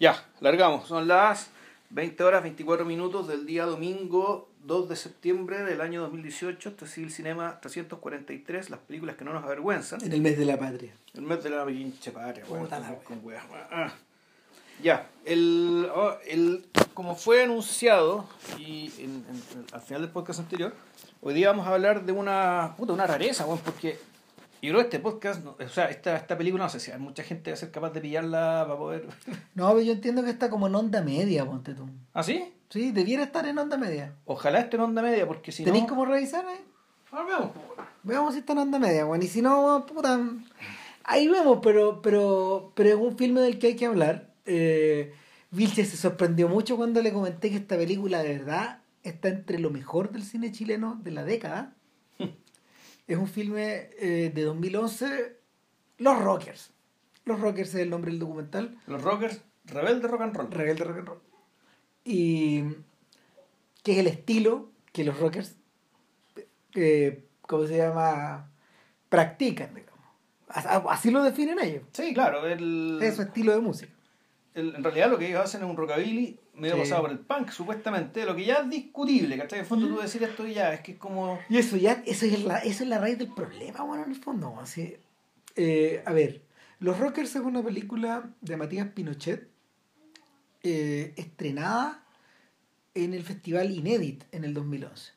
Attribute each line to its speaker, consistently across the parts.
Speaker 1: Ya, largamos. Son las 20 horas 24 minutos del día domingo 2 de septiembre del año 2018. Este es el Cinema 343, las películas que no nos avergüenzan.
Speaker 2: En el mes de la patria.
Speaker 1: El mes de la pinche patria, weón. Ah. Ya, el, oh, el, como fue anunciado y en- en- al final del podcast anterior, hoy día vamos a hablar de una, puta, una rareza, weón, porque yo creo que este podcast, o sea, esta, esta película, no sé si hay mucha gente va a ser capaz de pillarla para poder...
Speaker 2: No, pero yo entiendo que está como en onda media, ponte tú.
Speaker 1: ¿Ah, sí?
Speaker 2: Sí, debiera estar en onda media.
Speaker 1: Ojalá esté en onda media, porque si
Speaker 2: ¿Tenéis
Speaker 1: no...
Speaker 2: cómo revisar ahí?
Speaker 1: Ah, veamos, pues.
Speaker 2: Veamos si está en onda media, bueno. Y si no, puta. Ahí vemos, pero, pero, pero es un filme del que hay que hablar. Eh, Vilche se sorprendió mucho cuando le comenté que esta película de verdad está entre lo mejor del cine chileno de la década. es un filme eh, de 2011, Los Rockers. Los Rockers es el nombre del documental.
Speaker 1: Los rockers, rebelde rock and roll.
Speaker 2: Rebelde Rock and Roll. Y que es el estilo que los rockers, eh, ¿cómo se llama? Practican, digamos. As- Así lo definen ellos.
Speaker 1: Sí, claro, el,
Speaker 2: Es su estilo de música.
Speaker 1: El- en realidad lo que ellos hacen es un rockabilly medio
Speaker 2: Sí.
Speaker 1: pasado por el punk, supuestamente, lo que ya es discutible, ¿cachai? En el fondo tú decir esto y ya, es que es como...
Speaker 2: Y eso ya, eso es la, eso es la raíz del problema, bueno, en el fondo. Así, eh, a ver, Los Rockers es una película de Matías Pinochet eh, estrenada en el festival Inédit en el 2011.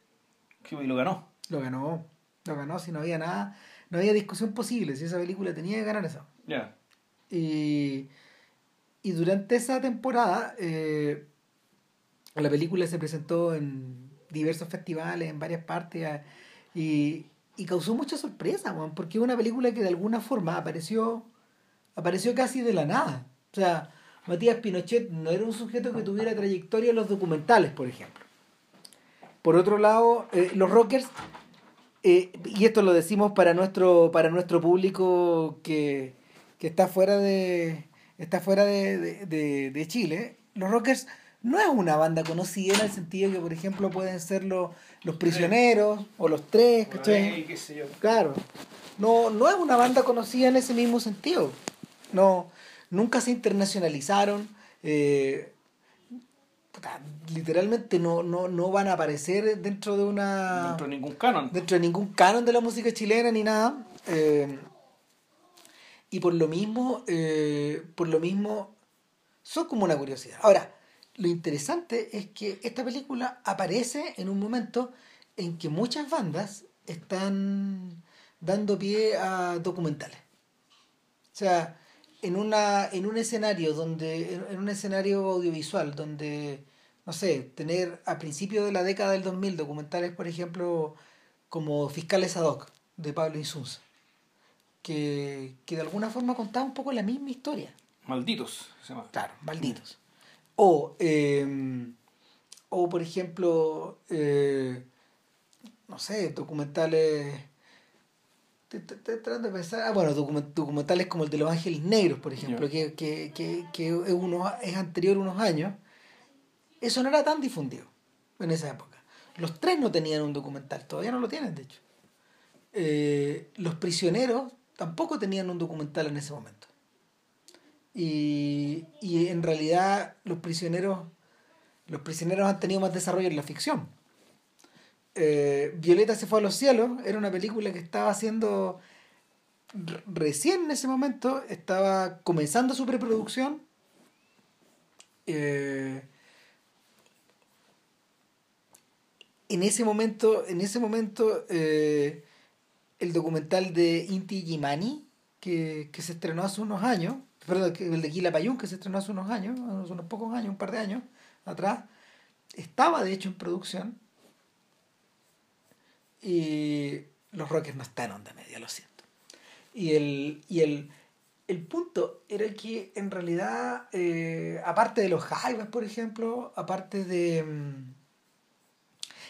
Speaker 1: que lo ganó.
Speaker 2: Lo ganó, lo ganó, si no había nada, no había discusión posible, si esa película tenía que ganar eso.
Speaker 1: Ya.
Speaker 2: Y, y durante esa temporada, eh, la película se presentó en diversos festivales, en varias partes, y, y causó mucha sorpresa, weón, porque es una película que de alguna forma apareció, apareció casi de la nada. O sea, Matías Pinochet no era un sujeto que tuviera trayectoria en los documentales, por ejemplo. Por otro lado, eh, los rockers, eh, y esto lo decimos para nuestro, para nuestro público que, que está fuera de está fuera de, de- de- de Chile, los rockers no es una banda conocida en el sentido que, por ejemplo, pueden ser los, los prisioneros o los tres, ¿cachai?
Speaker 1: Ay, qué sé yo.
Speaker 2: Claro. No, no es una banda conocida en ese mismo sentido. No, nunca se internacionalizaron. eh, puta, literalmente no, no, no van a aparecer dentro de una.
Speaker 1: Dentro de ningún canon.
Speaker 2: dentro de ningún canon de la música chilena ni nada. eh, y por lo mismo, eh, por lo mismo, son como una curiosidad. Ahora, lo interesante es que esta película aparece en un momento en que muchas bandas están dando pie a documentales. O sea, en una, en un escenario donde, en- un escenario audiovisual donde, no sé, tener a principios de la década del 2000 documentales, por ejemplo, como Fiscales ad hoc, de Pablo Insunza, que, que de alguna forma contaba un poco la misma historia.
Speaker 1: Malditos, se llama.
Speaker 2: Claro, malditos. O, eh, o por ejemplo, eh, no sé, documentales. Tratando de pensar. Ah, bueno, document- documentales como el de Los Ángeles Negros, por ejemplo, que, que, que, que es, unos, es anterior a unos años. Eso no era tan difundido en esa época. Los tres no tenían un documental, todavía no lo tienen, de hecho. Eh, los prisioneros tampoco tenían un documental en ese momento. Y, y en realidad los prisioneros los prisioneros han tenido más desarrollo en la ficción. Eh, Violeta se fue a los cielos era una película que estaba haciendo recién en ese momento estaba comenzando su preproducción Eh, en ese momento en ese momento eh, el documental de Inti Gimani que, que se estrenó hace unos años perdón, el de Kila Payún que se estrenó hace unos años unos pocos años, un par de años atrás estaba de hecho en producción y los Rockers no están onda media, lo siento. Y el, y el, el punto era que en realidad, eh, aparte de los Jaivas, por ejemplo, aparte de mm,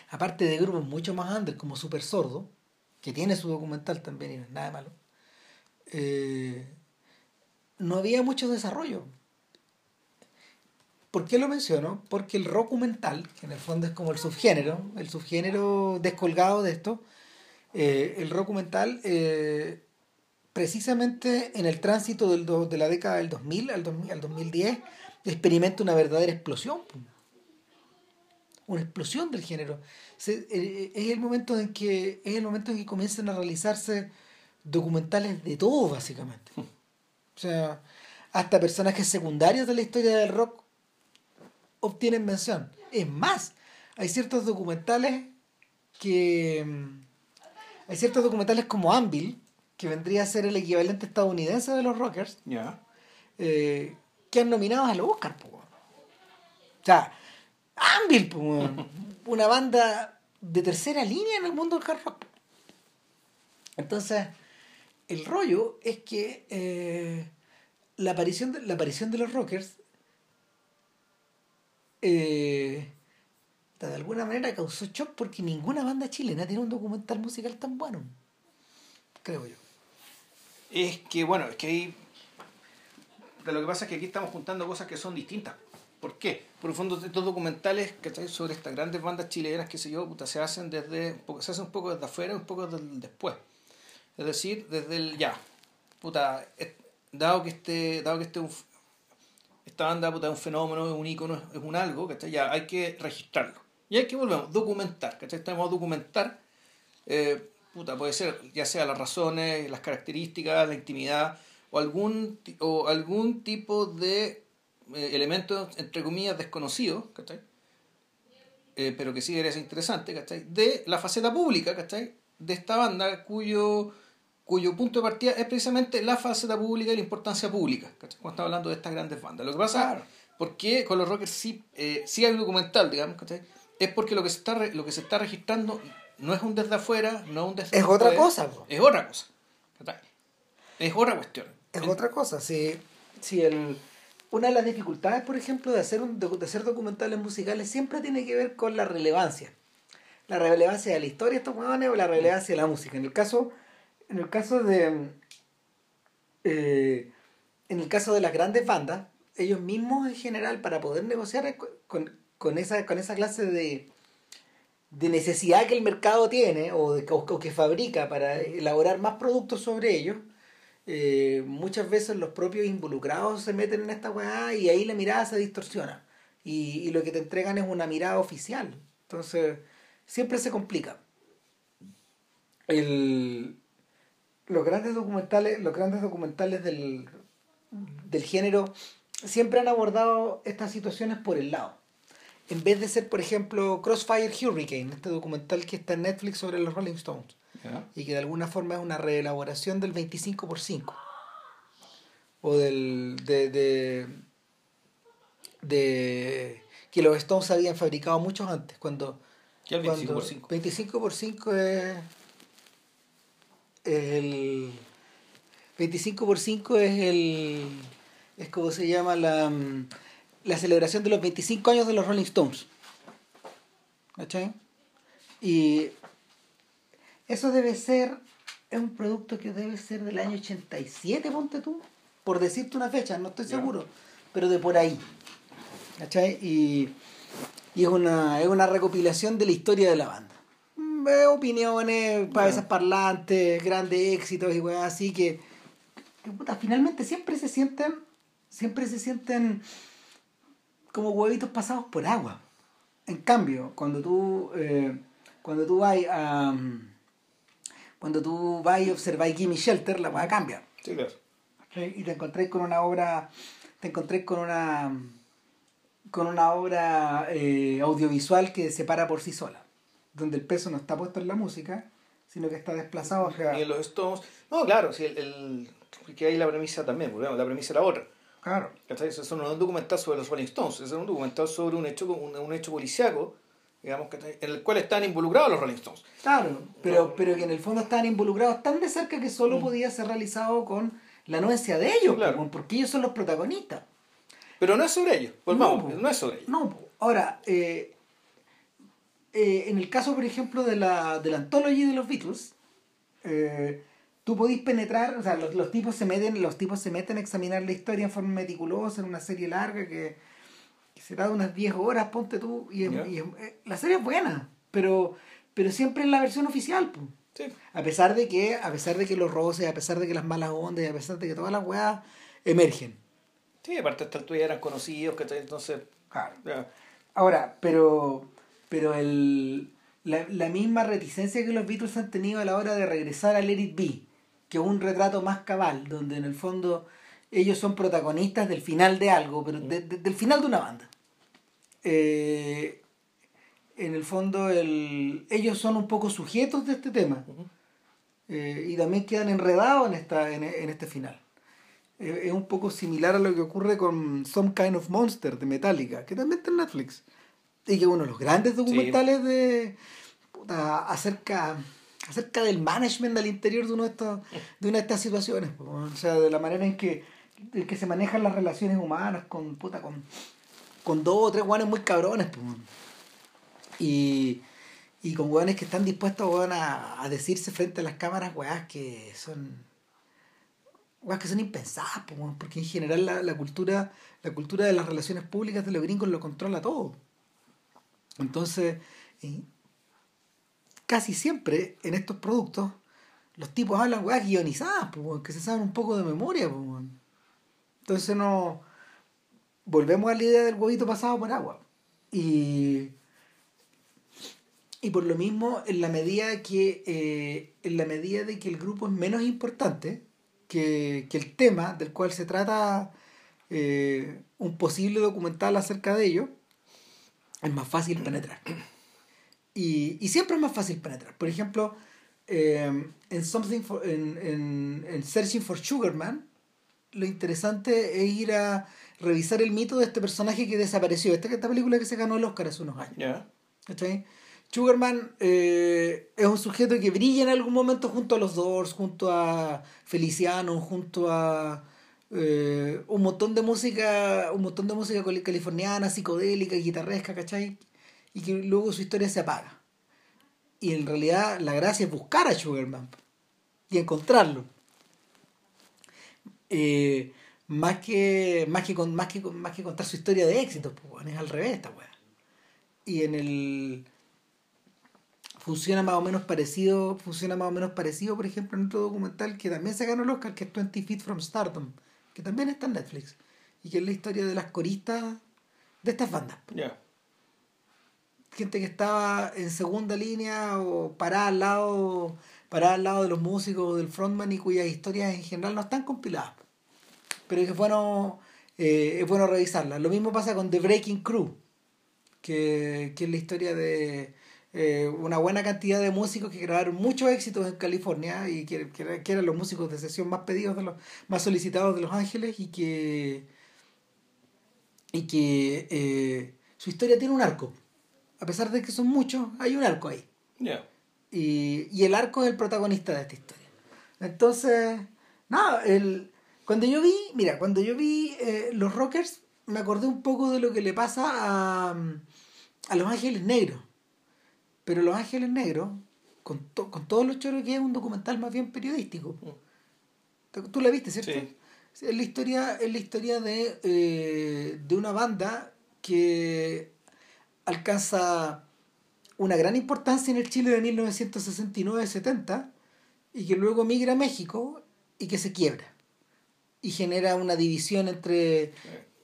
Speaker 2: aparte de grupos mucho más under como Super Sordo, que tiene su documental también y no es nada malo, eh, no había mucho desarrollo. ¿Por qué lo menciono? Porque el documental, que en el fondo es como el subgénero, el subgénero descolgado de esto, eh, el documental eh, precisamente en el tránsito del de la década del 2000 al, 2000 al 2010, experimenta una verdadera explosión. Una explosión del género. Se- eh, es el momento en que es el momento en que comienzan a realizarse documentales de todo, básicamente. O sea, hasta personajes secundarios de la historia del rock obtienen mención. Es más, hay ciertos documentales que... mm, Hay ciertos documentales como Anvil, que vendría a ser el equivalente estadounidense de los rockers,
Speaker 1: Ya.
Speaker 2: eh, que han nominado al Oscar. po. O sea, Anvil, weón. una banda de tercera línea en el mundo del hard rock. Entonces, el rollo es que eh, la, aparición de, la aparición de los rockers eh, de alguna manera causó shock porque ninguna banda chilena tiene un documental musical tan bueno. Creo yo.
Speaker 1: Es que, bueno, es que ahí. Lo que pasa es que aquí estamos juntando cosas que son distintas. ¿Por qué? Por el fondo, estos documentales ¿cachai? sobre estas grandes bandas chilenas, que sé yo, puta, se hacen desde. Se hacen un poco desde afuera y un poco desde después. Es decir, desde el ya. Puta, dado que este. Dado que este esta banda puta, es un fenómeno, es un ícono, es un algo, ¿cachai? Ya hay que registrarlo. Y hay que volvemos, documentar, ¿cachai? Tenemos que documentar eh, puta, puede ser ya sea las razones, las características, la intimidad o algún, o algún tipo de eh, elemento, entre comillas, desconocido, ¿cachai? Eh, pero que sí eres interesante, ¿cachai? De la faceta pública, ¿cachai? De esta banda cuyo, cuyo punto de partida es precisamente la faceta pública y la importancia pública, ¿cachai? Cuando estamos hablando de estas grandes bandas. Lo que pasa,
Speaker 2: Claro.
Speaker 1: ¿por qué con los rockers sí, eh, sí hay un documental, digamos, ¿cachai? Es porque lo que se está, re- lo que se está registrando no es un desde afuera, no es un desde
Speaker 2: Es otra cosa.
Speaker 1: Es otra cosa. ¿cachai? Es otra cuestión.
Speaker 2: Es otra cosa. Si, si el, una de las dificultades, por ejemplo, de hacer, de documentales musicales siempre tiene que ver con la relevancia. La relevancia de la historia de estos huevones o la relevancia de la música. En el caso, en el caso de. eh, en el caso de las grandes bandas, ellos mismos en general, para poder negociar con, con esa, con esa clase de, de necesidad que el mercado tiene o, de, o que fabrica para elaborar más productos sobre ellos, eh, muchas veces los propios involucrados se meten en esta weá y ahí la mirada se distorsiona. Y, y lo que te entregan es una mirada oficial. Entonces, siempre se complica. El, los grandes documentales, los grandes documentales del, del género siempre han abordado estas situaciones por el lado. En vez de ser, por ejemplo, Crossfire Hurricane, este documental que está en Netflix sobre los Rolling Stones
Speaker 1: ¿ya?
Speaker 2: y que de alguna forma es una reelaboración del 25 por 5 o del de, de, de que los Stones habían fabricado muchos antes cuando
Speaker 1: ¿Qué es el 25 por
Speaker 2: cuando
Speaker 1: 5?
Speaker 2: 25 por 5 es el 25 por 5 es el es como se llama la la celebración de los 25 años de los Rolling Stones ¿cachai? y eso debe ser es un producto que debe ser del año 87 ponte tú por decirte una fecha no estoy seguro pero de por ahí ¿cachai? y y es una, es una recopilación de la historia de la banda. Mm, eh, opiniones, a veces parlantes, grandes éxitos y weas así que, que, puta, finalmente siempre se sienten, siempre se sienten como huevitos pasados por agua. En cambio, cuando tú, eh, cuando tú vas a cuando tú vas y observas Gimme Shelter, la wea cambia.
Speaker 1: Sí, claro.
Speaker 2: Y te encontré con una obra, te encontré con una con una obra eh, audiovisual que se para por sí sola, donde el peso no está puesto en la música, sino que está desplazado hacia...
Speaker 1: Y en los Stones. No, claro, sí, el, el, que hay la premisa también, volvemos, la premisa era otra.
Speaker 2: Claro.
Speaker 1: Eso no es un documental sobre los Rolling Stones, eso es un documental sobre un hecho, un, un hecho policiaco, digamos, ¿cachai? en el cual están involucrados los Rolling Stones.
Speaker 2: Claro, pero, pero que en el fondo estaban involucrados tan de cerca que solo podía ser realizado con la anuencia de ellos,
Speaker 1: Claro.
Speaker 2: po, porque ellos son los protagonistas.
Speaker 1: Pero no es sobre ellos, volvamos,
Speaker 2: po.
Speaker 1: no, es sobre ellos.
Speaker 2: No, ahora, eh, eh, en el caso, por ejemplo, de la, de la anthology de los Beatles, eh, tú podís penetrar, o sea, los, los tipos se meten, los tipos se meten a examinar la historia en forma meticulosa, en una serie larga que, que será de unas 10 horas, ponte tú, y, es- es- eh, la serie es buena, pero, pero siempre en la versión oficial, po. A pesar de que, a pesar de que los roces, a pesar de que las malas ondas, a pesar de que todas las weas emergen.
Speaker 1: Sí, aparte esta altura ya eran conocidos, que entonces.
Speaker 2: Claro. Ahora, pero. Pero el. La, la, misma reticencia que los Beatles han tenido a la hora de regresar a Let It Be, que es un retrato más cabal, donde en el fondo ellos son protagonistas del final de algo, pero del final de una banda. Eh, en el fondo el, ellos son un poco sujetos de este tema eh, y también quedan enredados en, esta, en, este final. Eh, es un poco similar a lo que ocurre con Some Kind of Monster de Metallica, que también está en Netflix. Y que uno de los grandes documentales de acerca acerca del management al interior de, uno de, estos, de una de estas situaciones. O sea, de la manera en que, en que se manejan las relaciones humanas con, puta, con, con dos o tres guanes muy cabrones. Y, y con weones que están dispuestos a, a, decirse frente a las cámaras, weas que son. Weas que son impensadas, porque en general la, la, cultura, la cultura de las relaciones públicas de los gringos lo controla todo. Entonces, casi siempre en estos productos, los tipos hablan weas guionizadas, que se saben un poco de memoria. Entonces no. Volvemos a la idea del huevito pasado por agua. Y y por lo mismo, en la medida que, eh, en la medida de que el grupo es menos importante que, el tema del cual se trata eh, un posible documental acerca de ello, es más fácil penetrar. Y, siempre es más fácil penetrar. Por ejemplo, eh, en, Something en, en, Searching for Sugarman, lo interesante es ir a revisar el mito de este personaje que desapareció. Esta, esta película que se ganó el Oscar hace unos años. Yeah. Sugarman eh, es un sujeto que brilla en algún momento junto a los Doors, junto a Feliciano, junto a eh, un montón de música, un montón de música californiana, psicodélica, guitarresca, ¿cachai? Y que luego su historia se apaga. Y en realidad la gracia es buscar a Sugarman y encontrarlo. Eh, más que más que más que más que contar su historia de éxito, pues, es al revés esta weá. Y en el funciona más o menos parecido, funciona más o menos parecido, por ejemplo, en otro documental que también se ganó el Oscar, que es 20 Feet from Stardom, que también está en Netflix, y que es la historia de las coristas de estas bandas. Gente que estaba en segunda línea o parada al lado, parada al lado de los músicos o del frontman y cuyas historias en general no están compiladas. Pero es bueno, eh, es bueno revisarlas. Lo mismo pasa con The Breaking Crew, que, que es la historia de eh, una buena cantidad de músicos que grabaron muchos éxitos en California y que, que, eran los músicos de sesión más pedidos, de los más solicitados de Los Ángeles y que, y que eh, su historia tiene un arco. A pesar de que son muchos, hay un arco ahí. Y, y, el arco es el protagonista de esta historia. Entonces, nada, el, cuando yo vi, mira, cuando yo vi eh, Los Rockers, me acordé un poco de lo que le pasa a, a Los Ángeles Negros pero Los Ángeles Negros, con, con todos los choros que es un documental más bien periodístico. Mm. Tú la viste, ¿cierto? Sí. Es la historia, es la historia de, eh, de una banda que alcanza una gran importancia en el Chile de 1969-70 y que luego migra a México y que se quiebra y genera una división entre,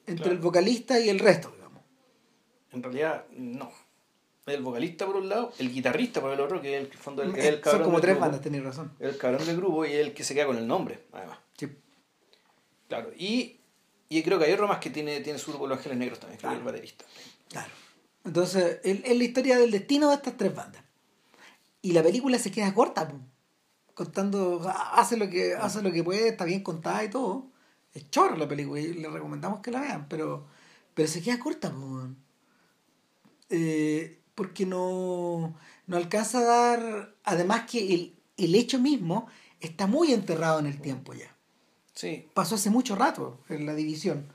Speaker 2: entre el vocalista y el resto, digamos.
Speaker 1: En realidad, no el vocalista por un lado, el guitarrista por el otro, que es el fondo del, el cabrón. Son como tres bandas, tenéis razón. El cabrón del grupo y el que se queda con el nombre, además. Sí. Claro, y, y creo que hay otro más que tiene, tiene su grupo Los Ángeles Negros también, que es el baterista.
Speaker 2: Claro. Entonces, es la historia del destino de estas tres bandas. Y la película se queda corta, contando, hace lo que hace lo que puede, está bien contada y todo. Es chorro la película y le recomendamos que la vean, pero, pero se queda corta. Eh, porque no, no alcanza a dar, además que el, el hecho mismo está muy enterrado en el tiempo ya. Sí. Pasó hace mucho rato en la división.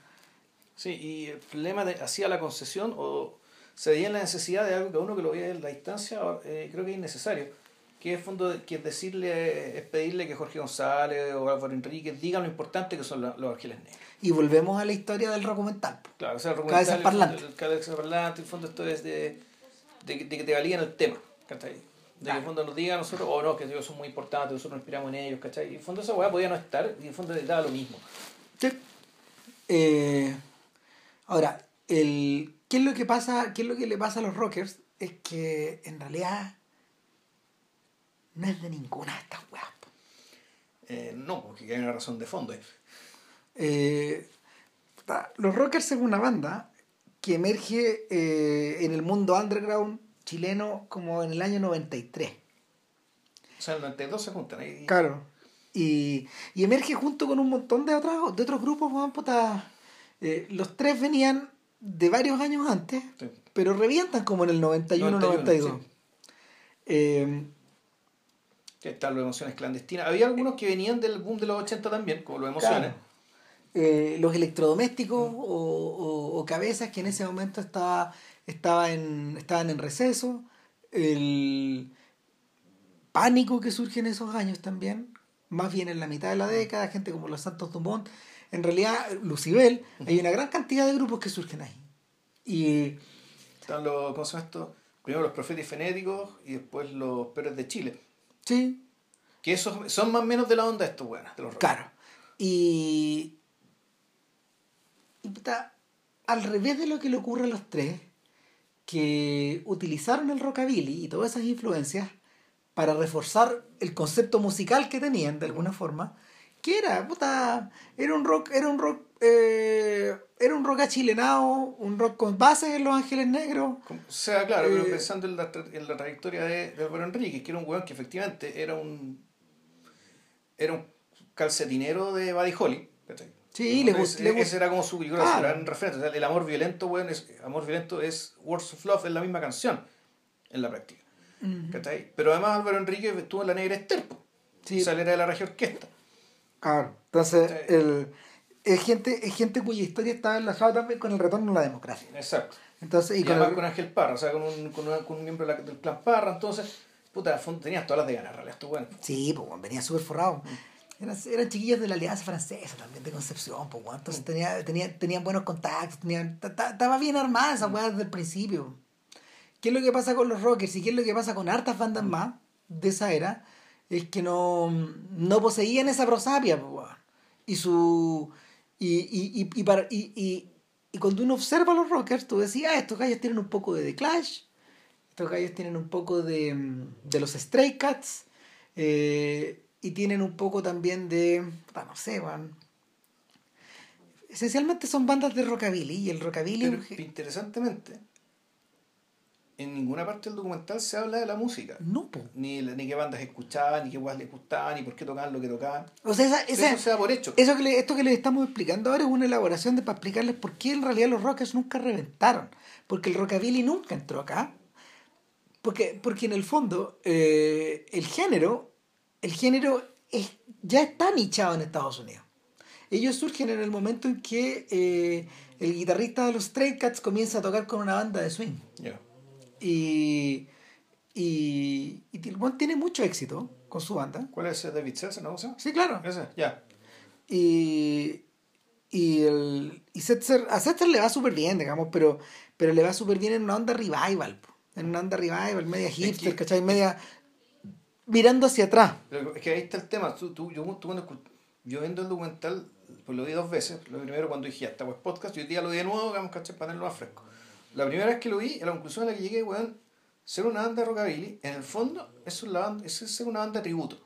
Speaker 1: Sí, y el problema de hacía la concesión o se veía la necesidad de algo que uno que lo veía en la distancia eh, creo que es innecesario. Que es fondo que es decirle, es pedirle que Jorge González o Álvaro Enrique digan lo importante que son los, ángeles negros.
Speaker 2: Y volvemos a la historia del documental. Claro, o sea, el documental.
Speaker 1: Cabeza parlante. El, el, el, el fondo esto es de de, que te valían el tema. De que en el fondo nos diga a nosotros, oh no, que ellos son muy importantes, nosotros nos inspiramos en ellos, ¿cachai? Y en el fondo esa weá podía no estar, y en el fondo daba lo mismo.
Speaker 2: Sí. Eh, ahora, el, ¿qué, es lo que pasa, ¿qué es lo que le pasa a los rockers? Es que en realidad no es de ninguna de estas weas.
Speaker 1: Eh, no, porque hay una razón de fondo. ahí.
Speaker 2: Eh, los Rockers es una banda que emerge eh, en el mundo underground chileno como en el año 93.
Speaker 1: O sea, en el 92 se juntan ahí.
Speaker 2: Claro. Y, y emerge junto con un montón de otros, de otros grupos. Eh, los tres venían de varios años antes,
Speaker 1: Sí.
Speaker 2: pero revientan como en el 91, 92.
Speaker 1: 91, sí. Que están las emociones clandestinas. Había algunos que venían del boom de los 80 también, como los emociones.
Speaker 2: Claro. Eh, los electrodomésticos o, o- o cabezas que en ese momento estaba, estaba en, estaban en receso, el pánico que surge en esos años también, más bien en la mitad de la década, gente como los Santos Dumont, en realidad Lucibel, hay una gran cantidad de grupos que surgen ahí. Y
Speaker 1: Están los, ¿cómo se llama esto? Primero los profetas fenéticos y después los Pérez de Chile.
Speaker 2: Sí,
Speaker 1: Que esos son más o menos de la onda estos buenas, de los rock.
Speaker 2: Claro. Y, y puta, al revés de lo que le ocurre a los tres, que utilizaron el rockabilly y todas esas influencias para reforzar el concepto musical que tenían de alguna forma, que era, puta, era un rock, era un rock, eh, era un rock achilenado, un rock con bases en Los Ángeles Negros.
Speaker 1: O sea, claro, pero
Speaker 2: Eh,
Speaker 1: pensando en la, tra- en la trayectoria de, de Álvaro Enríquez, que era un weón que efectivamente era un era un calcetinero de Buddy Holly. ¿cachai?
Speaker 2: Sí, le
Speaker 1: Entonces,
Speaker 2: gust- le
Speaker 1: ese era como su creo,
Speaker 2: Claro.
Speaker 1: su gran referente. O sea, el amor violento, weón, es, amor violento es Words of Love, es la misma canción en la práctica. ¿cachai? Pero además Álvaro Enríquez estuvo en la Negra Esther, po.
Speaker 2: Sí.
Speaker 1: o sea, él era de la región orquesta.
Speaker 2: Claro. Entonces, el, es, gente, es gente cuya historia está enlazada también con el retorno a la democracia.
Speaker 1: Exacto.
Speaker 2: Entonces, y,
Speaker 1: Y,
Speaker 2: con
Speaker 1: además
Speaker 2: el-
Speaker 1: con Ángel Parra, o sea, con un, con una- con un miembro del clan Parra, entonces, puta, tenías todas las de ganar, realidad, tú, bueno.
Speaker 2: Sí, pues bueno, venía súper forrado. Eran, eran chiquillos de la Alianza Francesa también, de Concepción, pues bueno. Entonces tenía, tenía, tenían buenos contactos, tenían, ta- ta- estaba bien armada esa weá desde el principio. ¿Qué es lo que pasa con los rockers y qué es lo que pasa con hartas bandas más de esa era? Es que no, no poseían esa prosapia, pues weón. Y su. Y, y, y, y, para, cuando uno observa a los rockers, tú decías, ah, estos gallos tienen un poco de The Clash, estos gallos tienen un poco de, mm, de los Stray Cats, eh, y tienen un poco también de, no sé, weón. Esencialmente son bandas de rockabilly, y el rockabilly...
Speaker 1: Pero interesantemente, en ninguna parte del documental se habla de la música.
Speaker 2: no, po.
Speaker 1: Ni, ni qué bandas escuchaban, ni qué guas les gustaban, ni por qué tocaban lo que tocaban.
Speaker 2: O sea, esa, esa-
Speaker 1: Eso se da por hecho.
Speaker 2: eso que le- esto que les estamos explicando ahora es una elaboración de para explicarles por qué en realidad los rockers nunca reventaron. Porque el rockabilly nunca entró acá. Porque, porque en el fondo, eh, el género, el género es, ya está nichado en Estados Unidos. Ellos surgen en el momento en que eh, el guitarrista de los Stray Cats comienza a tocar con una banda de swing.
Speaker 1: Ya.
Speaker 2: Y, y, y el buen tiene mucho éxito con su banda.
Speaker 1: ¿Cuál es David César, no?
Speaker 2: Sí, claro.
Speaker 1: Ese, ya.
Speaker 2: Y, y, el, y Setzer- a Setzer le va súper bien, digamos, pero, pero le va súper bien en una onda revival. En una onda revival, media hipster,
Speaker 1: que-
Speaker 2: ¿cachai? Media mirando hacia atrás.
Speaker 1: Pero es que ahí está el tema. Tú, tú- yo, tú cuando yo viendo el documental, pues lo vi dos veces. Lo primero cuando dije, ya, esta pues podcast, y hoy día lo vi de nuevo, digamos, ¿cachai? Para tenerlo más fresco. La primera vez que lo vi, a la conclusión a la que llegué, weón, ser una banda de rockabilly, en el fondo, es, la banda, es ser una banda de tributo.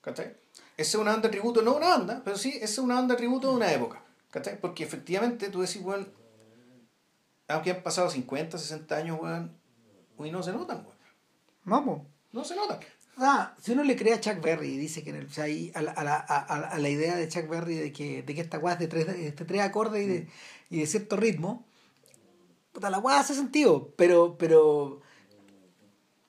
Speaker 1: ¿Cachai? Es ser una banda de tributo, no una banda, pero sí es ser una banda de tributo de una época. ¿Cachai? Porque efectivamente tú decís, weón, aunque han pasado 50, 60 años, weón, uy, no se notan, weón.
Speaker 2: Vamos.
Speaker 1: No se notan.
Speaker 2: Ah, si uno le cree a Chuck Berry y dice que en el, o sea, ahí a, la, a, la, a, la idea de Chuck Berry de que, de que esta weá es de tres, de tres acordes y de, y de cierto ritmo, puta, la weá hace sentido, pero, pero,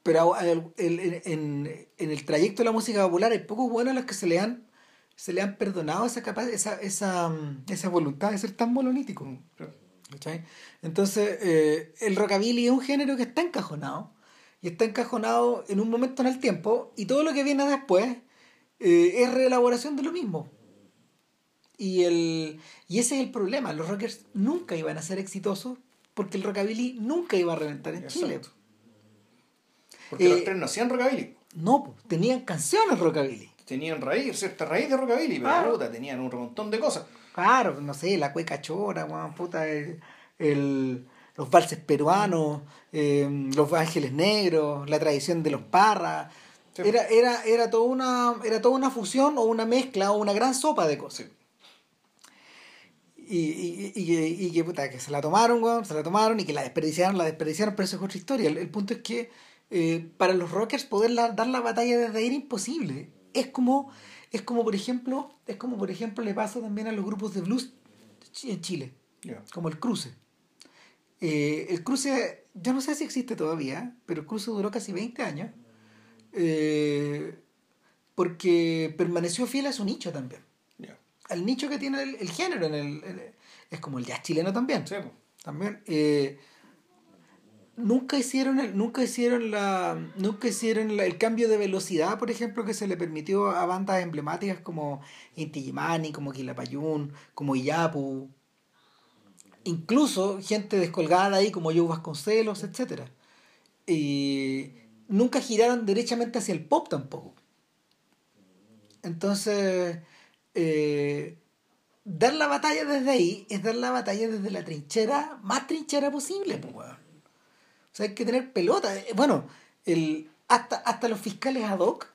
Speaker 2: pero el- el- en, en- el trayecto de la música popular hay pocos buenos a los que se le han, se le han perdonado esa, capa- esa, esa, esa voluntad de ser tan monolítico. ¿cachai? Entonces, eh, el rockabilly es un género que está encajonado. Y está encajonado en un momento en el tiempo. Y todo lo que viene después eh, es reelaboración de lo mismo. Y, el, y ese es el problema. Los rockers nunca iban a ser exitosos porque el rockabilly nunca iba a reventar en Chile.
Speaker 1: Porque los
Speaker 2: Eh,
Speaker 1: tres no hacían rockabilly.
Speaker 2: No, tenían canciones rockabilly.
Speaker 1: Tenían raíz, cierta raíz de rockabilly, pero
Speaker 2: Claro.
Speaker 1: puta, tenían un montón de cosas.
Speaker 2: Claro, no sé, la cueca chora, weón, puta, el, el- los valses peruanos, eh, los ángeles negros, la tradición de los parras.
Speaker 1: Sí.
Speaker 2: Era, era, era, toda una, era toda una fusión o una mezcla o una gran sopa de cosas.
Speaker 1: Sí.
Speaker 2: Y, y, y, que- y que, puta, que se la tomaron, weón, se la tomaron y que la desperdiciaron, la desperdiciaron, pero eso es otra historia. El, el punto es que eh, para los rockers poder la- dar la batalla desde ahí era imposible. Es como, es como por ejemplo, es como por ejemplo le pasa también a los grupos de blues en Chile, como el cruce. Eh, el cruce, yo no sé si existe todavía, pero el cruce duró casi 20 años. eh, porque permaneció fiel a su nicho también. Al nicho que tiene el, el género en el, el- es como el jazz chileno también.
Speaker 1: Sí,
Speaker 2: también eh, nunca hicieron el, nunca hicieron la nunca hicieron la- el cambio de velocidad por ejemplo que se le permitió a bandas emblemáticas como Inti Illimani como Quilapayún como Iyapu. Incluso gente descolgada ahí como Joe Vasconcelos etcétera. Y nunca giraron derechamente hacia el pop tampoco. Entonces eh, dar la batalla desde ahí es dar la batalla desde la trinchera más trinchera posible pues, weón. o sea hay que tener pelota. Eh, bueno el hasta hasta los fiscales ad hoc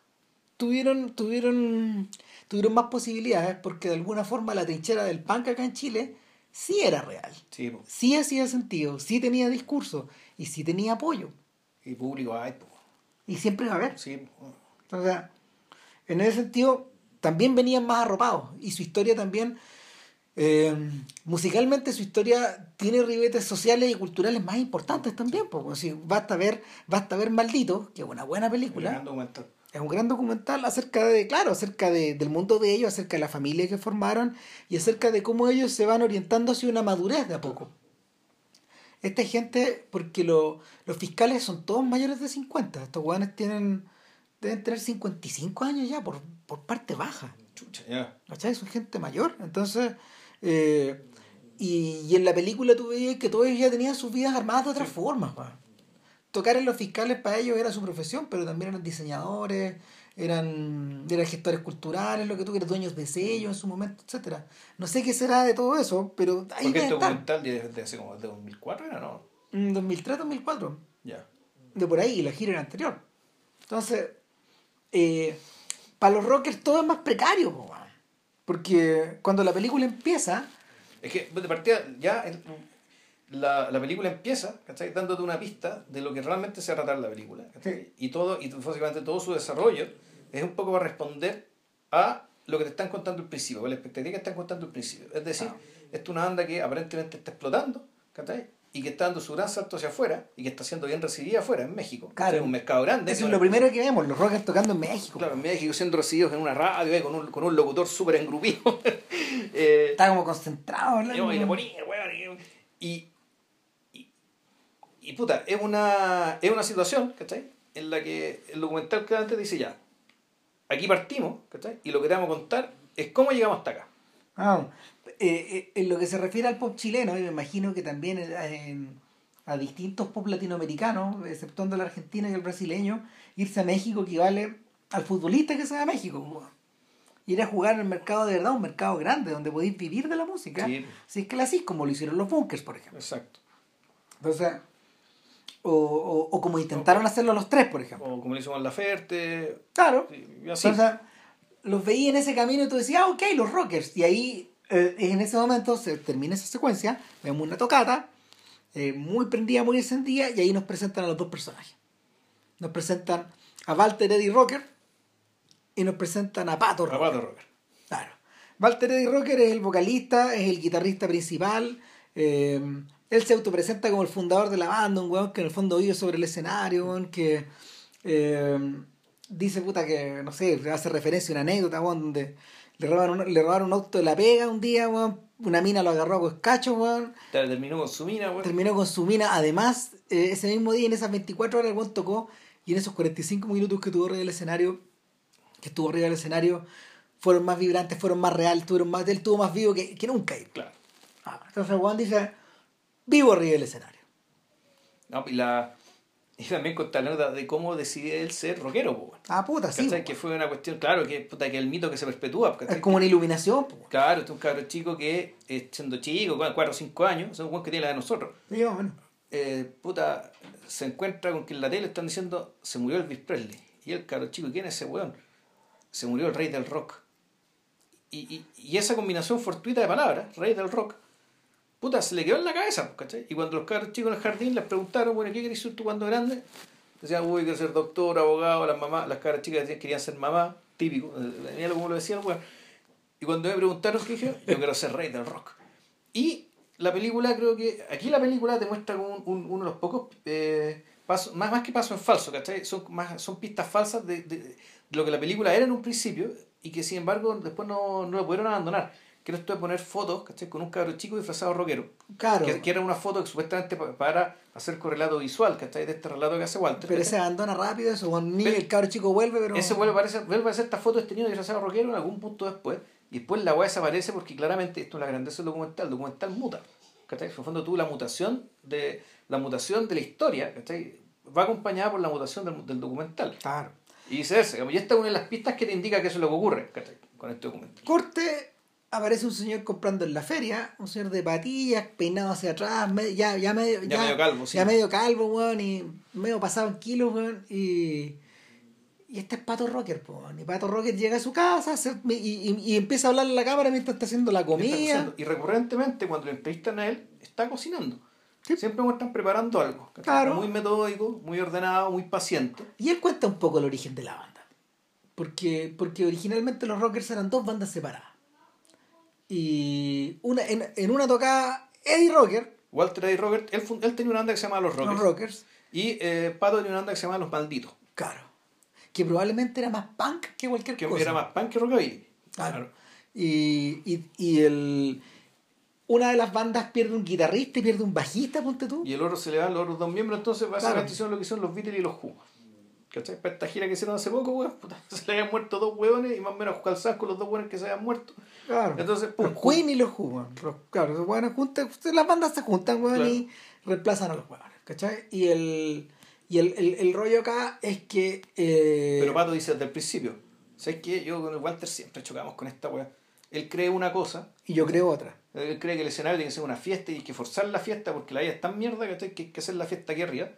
Speaker 2: tuvieron tuvieron tuvieron más posibilidades porque de alguna forma la trinchera del punk acá en Chile sí era real.
Speaker 1: Sí,
Speaker 2: sí hacía sentido sí tenía discurso y sí tenía apoyo.
Speaker 1: Y público hay, po.
Speaker 2: y siempre va a haber.
Speaker 1: Sí,
Speaker 2: o sea, en ese sentido, también venían más arropados. Y su historia también, eh, musicalmente, su historia tiene ribetes sociales y culturales más importantes también. Porque si basta ver, basta ver Maldito, que es una buena película.
Speaker 1: Gran documental.
Speaker 2: Es un gran documental acerca de, claro, acerca de, del mundo de ellos, acerca de la familia que formaron y acerca de cómo ellos se van orientando hacia una madurez de a poco. Esta gente, porque lo- los fiscales son todos mayores de 50, estos hueones tienen, deben tener 55 años ya por, por parte baja.
Speaker 1: Chucha, ya.
Speaker 2: ¿Cachai? Son gente mayor. Entonces, eh, y, y en la película tú veías que todos ellos ya tenían sus vidas armadas de otra forma. weón. Tocar en los fiscales para ellos era su profesión, pero también eran diseñadores, eran, eran gestores culturales, lo que tú quieras, dueños de sellos en su momento, etcétera No sé qué será de todo eso, pero ahí
Speaker 1: Porque este documental de, de hace como de 2004 era, ¿no?
Speaker 2: En 2003, 2004
Speaker 1: Ya.
Speaker 2: de por ahí y la gira era anterior. Entonces, eh, para los rockers todo es más precario, po, porque cuando la película empieza,
Speaker 1: Es que de partida ya el- la, la película empieza, ¿cachai? Dándote una pista de lo que realmente se va a tratar la película.
Speaker 2: Sí.
Speaker 1: Y todo, y básicamente todo su desarrollo es un poco para responder a lo que te están contando al principio, a la expectativa que están contando al principio. Es decir,
Speaker 2: Ah.
Speaker 1: esta es una banda que aparentemente está explotando, ¿cachai? Y que está dando su gran salto hacia afuera y que está siendo bien recibida afuera, en México.
Speaker 2: Claro.
Speaker 1: Es un mercado grande.
Speaker 2: eso es lo primero que vemos, los rockers tocando en México.
Speaker 1: Claro, en México siendo recibidos en una radio, eh, con, un, con un locutor súper engrupido. eh,
Speaker 2: Está como concentrado
Speaker 1: yo, y le ponía, weón, y, y, y puta, es una, es una situación, ¿cachai? En la que el documental claramente dice ya, aquí partimos, ¿cachai? Y lo que te vamos a contar es cómo llegamos hasta acá.
Speaker 2: Ah, eh, eh, en lo que se refiere al pop chileno, y me imagino que también en- a distintos pop latinoamericanos, exceptuando el argentino y el brasileño, irse a México equivale al futbolista que se va a México. Ir a jugar en el mercado de verdad, un mercado grande, donde podéis vivir de la música.
Speaker 1: Sí.
Speaker 2: Si es que la hacís, como lo hicieron los bunkers, por ejemplo.
Speaker 1: Exacto.
Speaker 2: Entonces, o, o, o como intentaron hacerlo los tres, por ejemplo.
Speaker 1: O como le hicimos en La Ferte,
Speaker 2: Claro.
Speaker 1: y así.
Speaker 2: Entonces, los veía en ese camino y tú decías, ah, ok, los rockers. Y ahí, eh, en ese momento, se termina esa secuencia, vemos una tocata, eh, muy prendida, muy encendida, y ahí nos presentan a los dos personajes. Nos presentan a Walter Eddie Rocker y nos presentan a Pato Rocker.
Speaker 1: Rocker.
Speaker 2: Claro. Walter Eddie Rocker es el vocalista, es el guitarrista principal. eh, él se autopresenta como el fundador de la banda, un weón que en el fondo vive sobre el escenario, weón, que eh, dice puta que, no sé, hace referencia a una anécdota, weón, donde le robaron, un- le robaron un auto de la pega un día, weón, una mina lo agarró a escacho, weón,
Speaker 1: Terminó con su mina, weón.
Speaker 2: terminó con su mina. Además, eh, ese mismo día, en esas 24 horas, el weón tocó y en esos 45 minutos que estuvo arriba del escenario, que estuvo arriba del escenario, fueron más vibrantes, fueron más reales, tuvieron más, él estuvo más vivo que, que nunca.
Speaker 1: Claro.
Speaker 2: Ah, entonces weón dice, vivo arriba del escenario.
Speaker 1: No, y la, Y también contar la anécdota de cómo decide él ser rockero, po.
Speaker 2: Ah, puta, sí.
Speaker 1: Que fue una cuestión, claro, que, puta, que el mito que se perpetúa. ¿cachai?
Speaker 2: Es como una iluminación, po.
Speaker 1: Claro, este es un cabro chico que, eh, siendo chico, con 4 o 5 años, son un que tiene la de nosotros,
Speaker 2: Sí, más o menos.
Speaker 1: eh, puta, se encuentra con que en la tele están diciendo se murió Elvis Presley. Y el cabro chico, ¿quién es ese weón? Se murió el rey del rock. Y, y, y esa combinación fortuita de palabras, rey del rock, puta, se le quedó en la cabeza, ¿cachai? Y cuando los cabros chicos en el jardín les preguntaron, bueno, ¿qué querés ser tú cuando grande? Decían, uy, quiero ser doctor, abogado, las mamás, las cabras chicas querían ser mamá, típico, eh, mira como lo decía el weón. Y cuando me preguntaron, ¿qué dije? Yo quiero ser rey del rock. Y la película, creo que. Aquí la película te muestra como un- un- uno de los pocos eh, pasos, más, más que pasos en falso, ¿cachai? Son, más, son pistas falsas de, de- de lo que la película era en un principio y que sin embargo después no, no lo pudieron abandonar. Que era esto de poner fotos, ¿cachai? Con un cabro chico disfrazado rockero.
Speaker 2: Claro.
Speaker 1: Que, que era una foto que supuestamente pa- para hacer correlato visual, ¿cachai? De este relato que hace Walter.
Speaker 2: Pero
Speaker 1: ¿cachai?
Speaker 2: se abandona rápido eso, cuando ni
Speaker 1: Pero-
Speaker 2: el cabro chico vuelve, pero.
Speaker 1: Ese vuelve a, aparecer, vuelve a hacer esta foto de este niño disfrazado rockero en algún punto después. Y después la weá desaparece porque claramente esto es la grandeza del documental. El documental muta. ¿Cachai? En el fondo tú la mutación de la mutación de la historia, ¿cachai? Va acompañada por la mutación del, del documental.
Speaker 2: Claro.
Speaker 1: Y viceversa. Y esta es una de las pistas que te indica que eso es lo que ocurre, ¿cachai? Con este documental.
Speaker 2: Corte, aparece un señor comprando en la feria, un señor de patillas, peinado hacia atrás, ya, ya medio,
Speaker 1: Ya medio calvo, sí.
Speaker 2: Ya medio calvo, weón, y medio pasado en kilos, weón, y. Y este es Pato Rocker, weón. Y Pato Rocker llega a su casa se- y, y- y empieza a hablar en la cámara mientras está haciendo la comida.
Speaker 1: Y recurrentemente, cuando lo entrevistan a él, está cocinando. Siempre muestran preparando algo. Muy metódico, muy ordenado, muy paciente.
Speaker 2: Y él cuenta un poco el origen de la banda. Porque, porque originalmente los Rockers eran dos bandas separadas. Y una, en, en una tocaba Eddie Rocker,
Speaker 1: Walter A. Robert, él, él tenía una banda que se llamaba Los Rockers.
Speaker 2: los Rockers,
Speaker 1: Y eh, Pato tenía una banda que se llamaba Los Malditos.
Speaker 2: claro, que probablemente era más punk que cualquier
Speaker 1: Que
Speaker 2: cosa.
Speaker 1: era más punk que rockabilly.
Speaker 2: Claro. Y, y, y el, una de las bandas pierde un guitarrista y pierde un bajista, ponte tú.
Speaker 1: Y el otro se le dan los otros dos miembros, entonces básicamente
Speaker 2: Claro.
Speaker 1: hicieron lo que hicieron los Beatles y los Who. ¿Cachai? Para esta gira que hicieron hace poco, weón, puta, se le habían muerto dos hueones y más o menos calzados con los dos hueones que se habían muerto.
Speaker 2: Claro.
Speaker 1: Entonces, pum,
Speaker 2: los Queen y los Who, Claro, los weones juntan, las bandas se juntan, weón,
Speaker 1: Claro.
Speaker 2: y reemplazan a los weones, ¿cachai? Y el, y el, el, el rollo acá es que... eh,
Speaker 1: Pero Pato dice desde el principio, ¿sabes qué? Yo con el Walter siempre chocamos con esta weá. Él cree una cosa,
Speaker 2: y yo creo otra.
Speaker 1: él cree que el escenario tiene que ser una fiesta y hay que forzar la fiesta porque la vida es tan mierda ¿cachai? que hay que hacer la fiesta aquí arriba.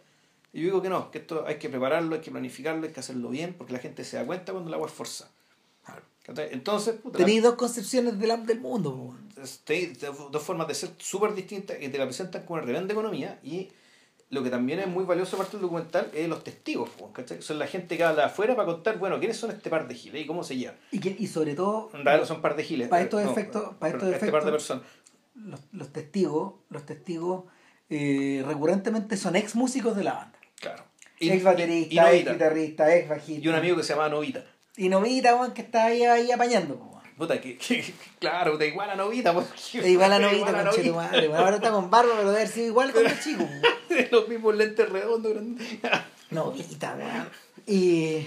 Speaker 1: Y yo digo que no, que esto hay que prepararlo, hay que planificarlo, hay que hacerlo bien porque la gente se da cuenta cuando la agua es forzada. Entonces, la-
Speaker 2: Tenéis dos concepciones del, del mundo.
Speaker 1: Tenéis dos dos formas de ser súper distintas que te la presentan como una tremenda economía y lo que también es muy valioso parte del documental es los testigos, ¿cachai? Son la gente que habla afuera para contar, bueno, ¿quiénes son este par de giles y cómo se llevan?
Speaker 2: Y, que, y sobre todo,
Speaker 1: realidad no son par de giles.
Speaker 2: Para estos
Speaker 1: no,
Speaker 2: efectos- para estos
Speaker 1: este par de
Speaker 2: efectos-
Speaker 1: personas.
Speaker 2: los, los testigos, los testigos eh, recurrentemente son ex músicos de la banda.
Speaker 1: Claro.
Speaker 2: ex
Speaker 1: y
Speaker 2: baterista, ex
Speaker 1: Novita.
Speaker 2: guitarrista, ex bajista.
Speaker 1: Y un amigo que se llamaba Novita.
Speaker 2: Y Novita, weón, que está ahí, ahí apañando, po.
Speaker 1: Puta, que, que- claro, da igual a Novita.
Speaker 2: Da igual a Novita, conche tu madre, weón. Ahora está con barba, pero debe haber sido igual con el chico.
Speaker 1: Los mismos lentes redondos.
Speaker 2: Novita, weón. Y,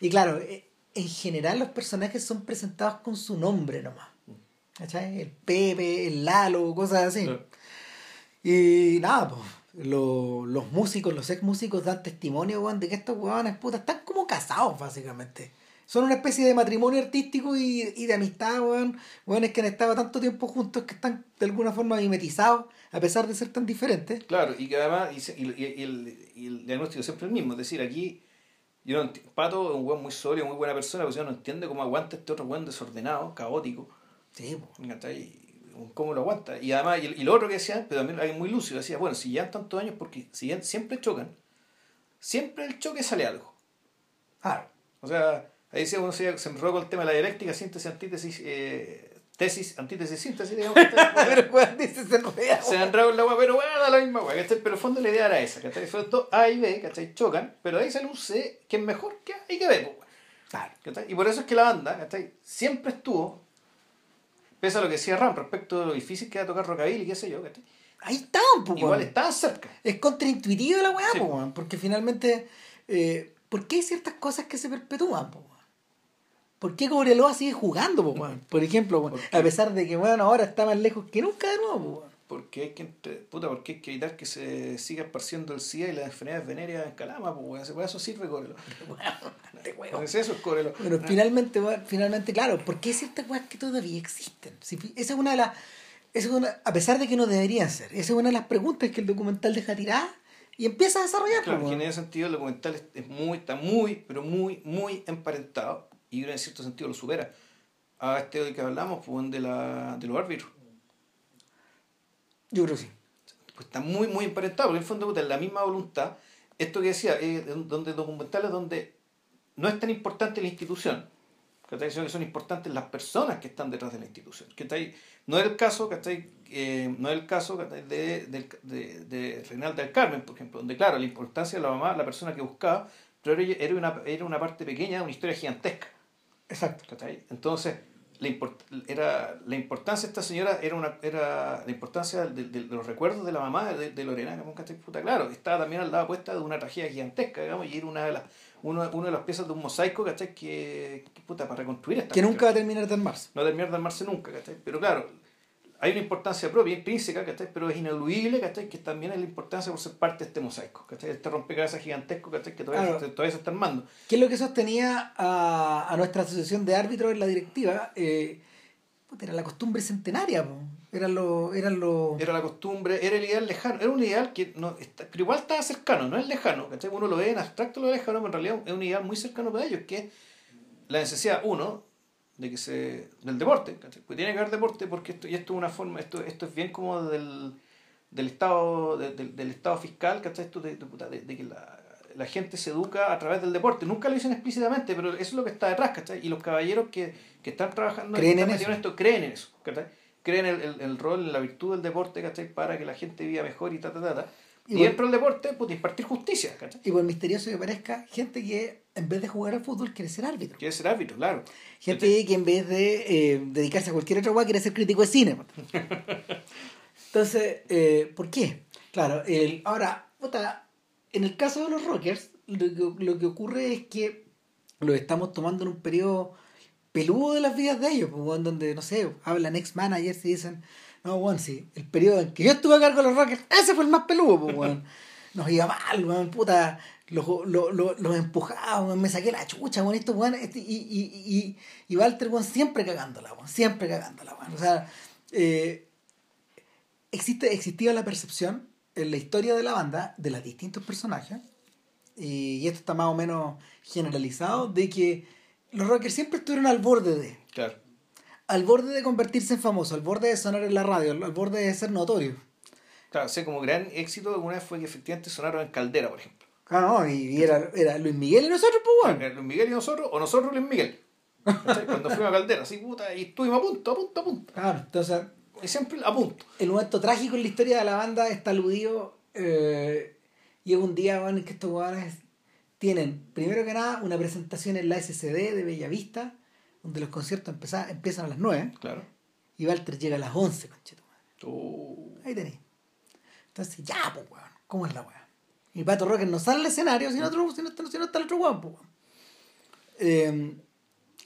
Speaker 2: y claro, eh, en general los personajes son presentados con su nombre nomás. ¿Cachai? El Pepe, el Lalo, cosas así. Y nada, pues, lo- los músicos, los ex músicos dan testimonio, weón, de que estos weones putas están como casados, básicamente. Son una especie de matrimonio artístico y, y de amistad, weón. Weones que han estado tanto tiempo juntos que están de alguna forma mimetizados, a pesar de ser tan diferentes.
Speaker 1: Claro, y que además, y, y- el, el diagnóstico es siempre el mismo. Es decir, aquí, yo no Pato es un weón muy sólido, muy buena persona, pero yo no entiende cómo aguanta este otro weón desordenado, caótico.
Speaker 2: Sí, po.
Speaker 1: ¿Cómo lo aguanta? Y además, y, y lo otro que decía, pero también alguien muy lúcido, decía, bueno, si llevan tantos años, porque si ya- siempre chocan, siempre el choque sale algo.
Speaker 2: Claro.
Speaker 1: O sea, ahí decía, uno se, se con el tema de la dialéctica, síntesis, antítesis, eh, tesis, antítesis, síntesis, digamos.
Speaker 2: Pero weón dice se enreda,
Speaker 1: se
Speaker 2: weón.
Speaker 1: enredó en la weá, pero bueno, da la misma weá, ¿cachai? Pero el fondo la idea era esa, ¿cachai? Son dos A y B, ¿cachai? Chocan, pero ahí sale un C que es mejor que A y que B, pues, weón.
Speaker 2: Claro.
Speaker 1: ¿cachai? Y por eso es que la banda, ¿cachai? Siempre estuvo, pese a lo que decía Ram respecto de lo difícil que era tocar rockabilly y qué sé yo, ¿cachai?
Speaker 2: Ahí estaban, pues,
Speaker 1: Igual estaban cerca.
Speaker 2: Es contraintuitivo la weá,
Speaker 1: Sí.
Speaker 2: po, porque finalmente, eh, ¿por qué hay ciertas cosas que se perpetúan, po? ¿Por qué Cobreloa sigue jugando, po? Por ejemplo,
Speaker 1: ¿Por
Speaker 2: a pesar de que, weón, ahora está más lejos que nunca de nuevo, po.
Speaker 1: Porque hay que entre- puta, porque hay que evitar que se siga esparciendo el SIDA y las enfermedades venéreas en Calama, pues para eso sirve Corelo. Es eso es Corelo.
Speaker 2: Pero finalmente, weón, finalmente, claro, ¿por qué hay ciertas cosas que todavía existen? Si, esa es una de las. esa es una, a pesar de que no deberían ser, esa es una de las preguntas que el documental deja tirar y empieza a desarrollar.
Speaker 1: Claro, en ese sentido el documental es, muy, está muy, pero muy, muy emparentado y en cierto sentido lo supera a este del que hablamos, pues, de, la, de los árbitros.
Speaker 2: Yo creo que sí.
Speaker 1: Pues está muy, muy emparentado, porque en el fondo es la misma voluntad. Esto que decía, eh, donde documentales donde no es tan importante la institución, que son importantes las personas que están detrás de la institución. ¿cachai? No es el caso, ¿cachai? Eh, no es el caso de, de, de, de Reinaldo del Carmen, por ejemplo, donde claro, la importancia de la mamá, la persona que buscaba, pero era era una, era una parte pequeña de una historia gigantesca.
Speaker 2: Exacto.
Speaker 1: Entonces, la, import- era, la importancia de esta señora era una era la importancia de, de- de los recuerdos de la mamá de, de Lorena, ¿cachai? Puta, claro, estaba también al lado puesta de una tragedia gigantesca, digamos, y era una de las uno, una de las piezas de un mosaico, ¿cachai? Que, que, puta, para reconstruir esta
Speaker 2: Que nunca va a terminar de armarse.
Speaker 1: no terminar de armarse nunca, ¿cachai? Pero claro, hay una importancia propia, intrínseca, ¿cachai? Pero es ineludible, ¿cachai? Que también es la importancia por ser parte de este mosaico, ¿cachai? Este rompecabezas gigantesco, ¿cachai? Que todavía,
Speaker 2: Claro.
Speaker 1: se, todavía se está armando.
Speaker 2: ¿Qué es lo que sostenía a, a nuestra asociación de árbitros en la directiva? Eh, puta, era la costumbre centenaria, po. eran los... Eran los
Speaker 1: Era la costumbre, era el ideal lejano, era un ideal que no está, pero igual estaba cercano, no es lejano, ¿cachai? Uno lo ve en abstracto, lo ve lejano, pero en realidad es un ideal muy cercano para ellos, que es la necesidad, uno, de que se del deporte, ¿cachai? Pues tiene que haber deporte porque esto, y esto es una forma, esto, esto es bien como del, del estado, de- del- del estado fiscal, ¿cachai? Esto de, de, que la, la gente se educa a través del deporte. Nunca lo dicen explícitamente, pero eso es lo que está detrás, ¿cachai? Y los caballeros que, que están trabajando
Speaker 2: Creen en
Speaker 1: metidos esto, creen en eso, ¿cachai? Creen en el, el, el rol, en la virtud del deporte, ¿cachai? Para que la gente viva mejor y ta, ta, ta, ta. Y, dentro del deporte, pues impartir justicia, ¿cachai?
Speaker 2: Y por misterioso que parezca, gente que en vez de jugar al fútbol quiere ser árbitro.
Speaker 1: Quiere ser árbitro, claro.
Speaker 2: Gente que en vez de eh, dedicarse a cualquier otra cosa quiere ser crítico de cine. Entonces, eh, ¿por qué? Claro, el, ahora, puta, en el caso de los Rockers, lo que, lo que ocurre es que lo estamos tomando en un periodo peludo de las vidas de ellos, donde, no sé, hablan ex-managers y dicen, no, bueno, sí, el periodo en que yo estuve a cargo de los Rockers, ese fue el más peludo, pues, weón. Nos iba mal, weón, puta, los, los, los, los empujaba, weón, me saqué la chucha, weón, esto, weón, este, y, y, y, y Walter, weón, siempre cagándola, weón, siempre cagándola, weón. O sea, eh, existe, existía la percepción en la historia de la banda, de los distintos personajes, y, y esto está más o menos generalizado, de que los rockers siempre estuvieron al borde de,
Speaker 1: Claro.
Speaker 2: Al borde de convertirse en famosos, al borde de sonar en la radio, al borde de ser notorios.
Speaker 1: Claro, o sea, como gran éxito alguna vez fue que efectivamente sonaron en Caldera, por ejemplo.
Speaker 2: Claro, no, y era, era Luis Miguel y nosotros, pues bueno.
Speaker 1: Luis Miguel y nosotros, o nosotros Luis Miguel. ¿Cachai? Cuando fuimos a Caldera, así puta, y estuvimos a punto, a punto, a punto.
Speaker 2: Claro, entonces
Speaker 1: Y siempre a punto.
Speaker 2: el momento trágico en la historia de la banda está aludido. Eh, llega un día bueno, en que estos huevones tienen, primero que nada, una presentación en la SCD de Bellavista, donde los conciertos empeza- empiezan a las 9
Speaker 1: Claro.
Speaker 2: y Walter llega a las 11, conchetumadre.
Speaker 1: Oh.
Speaker 2: Ahí tenéis. Entonces, ya, pues, weón, ¿cómo es la weá? Y Pato Rocker no sale al escenario si no, otro, si no, está- si no está el otro weón, pues, weón. Eh,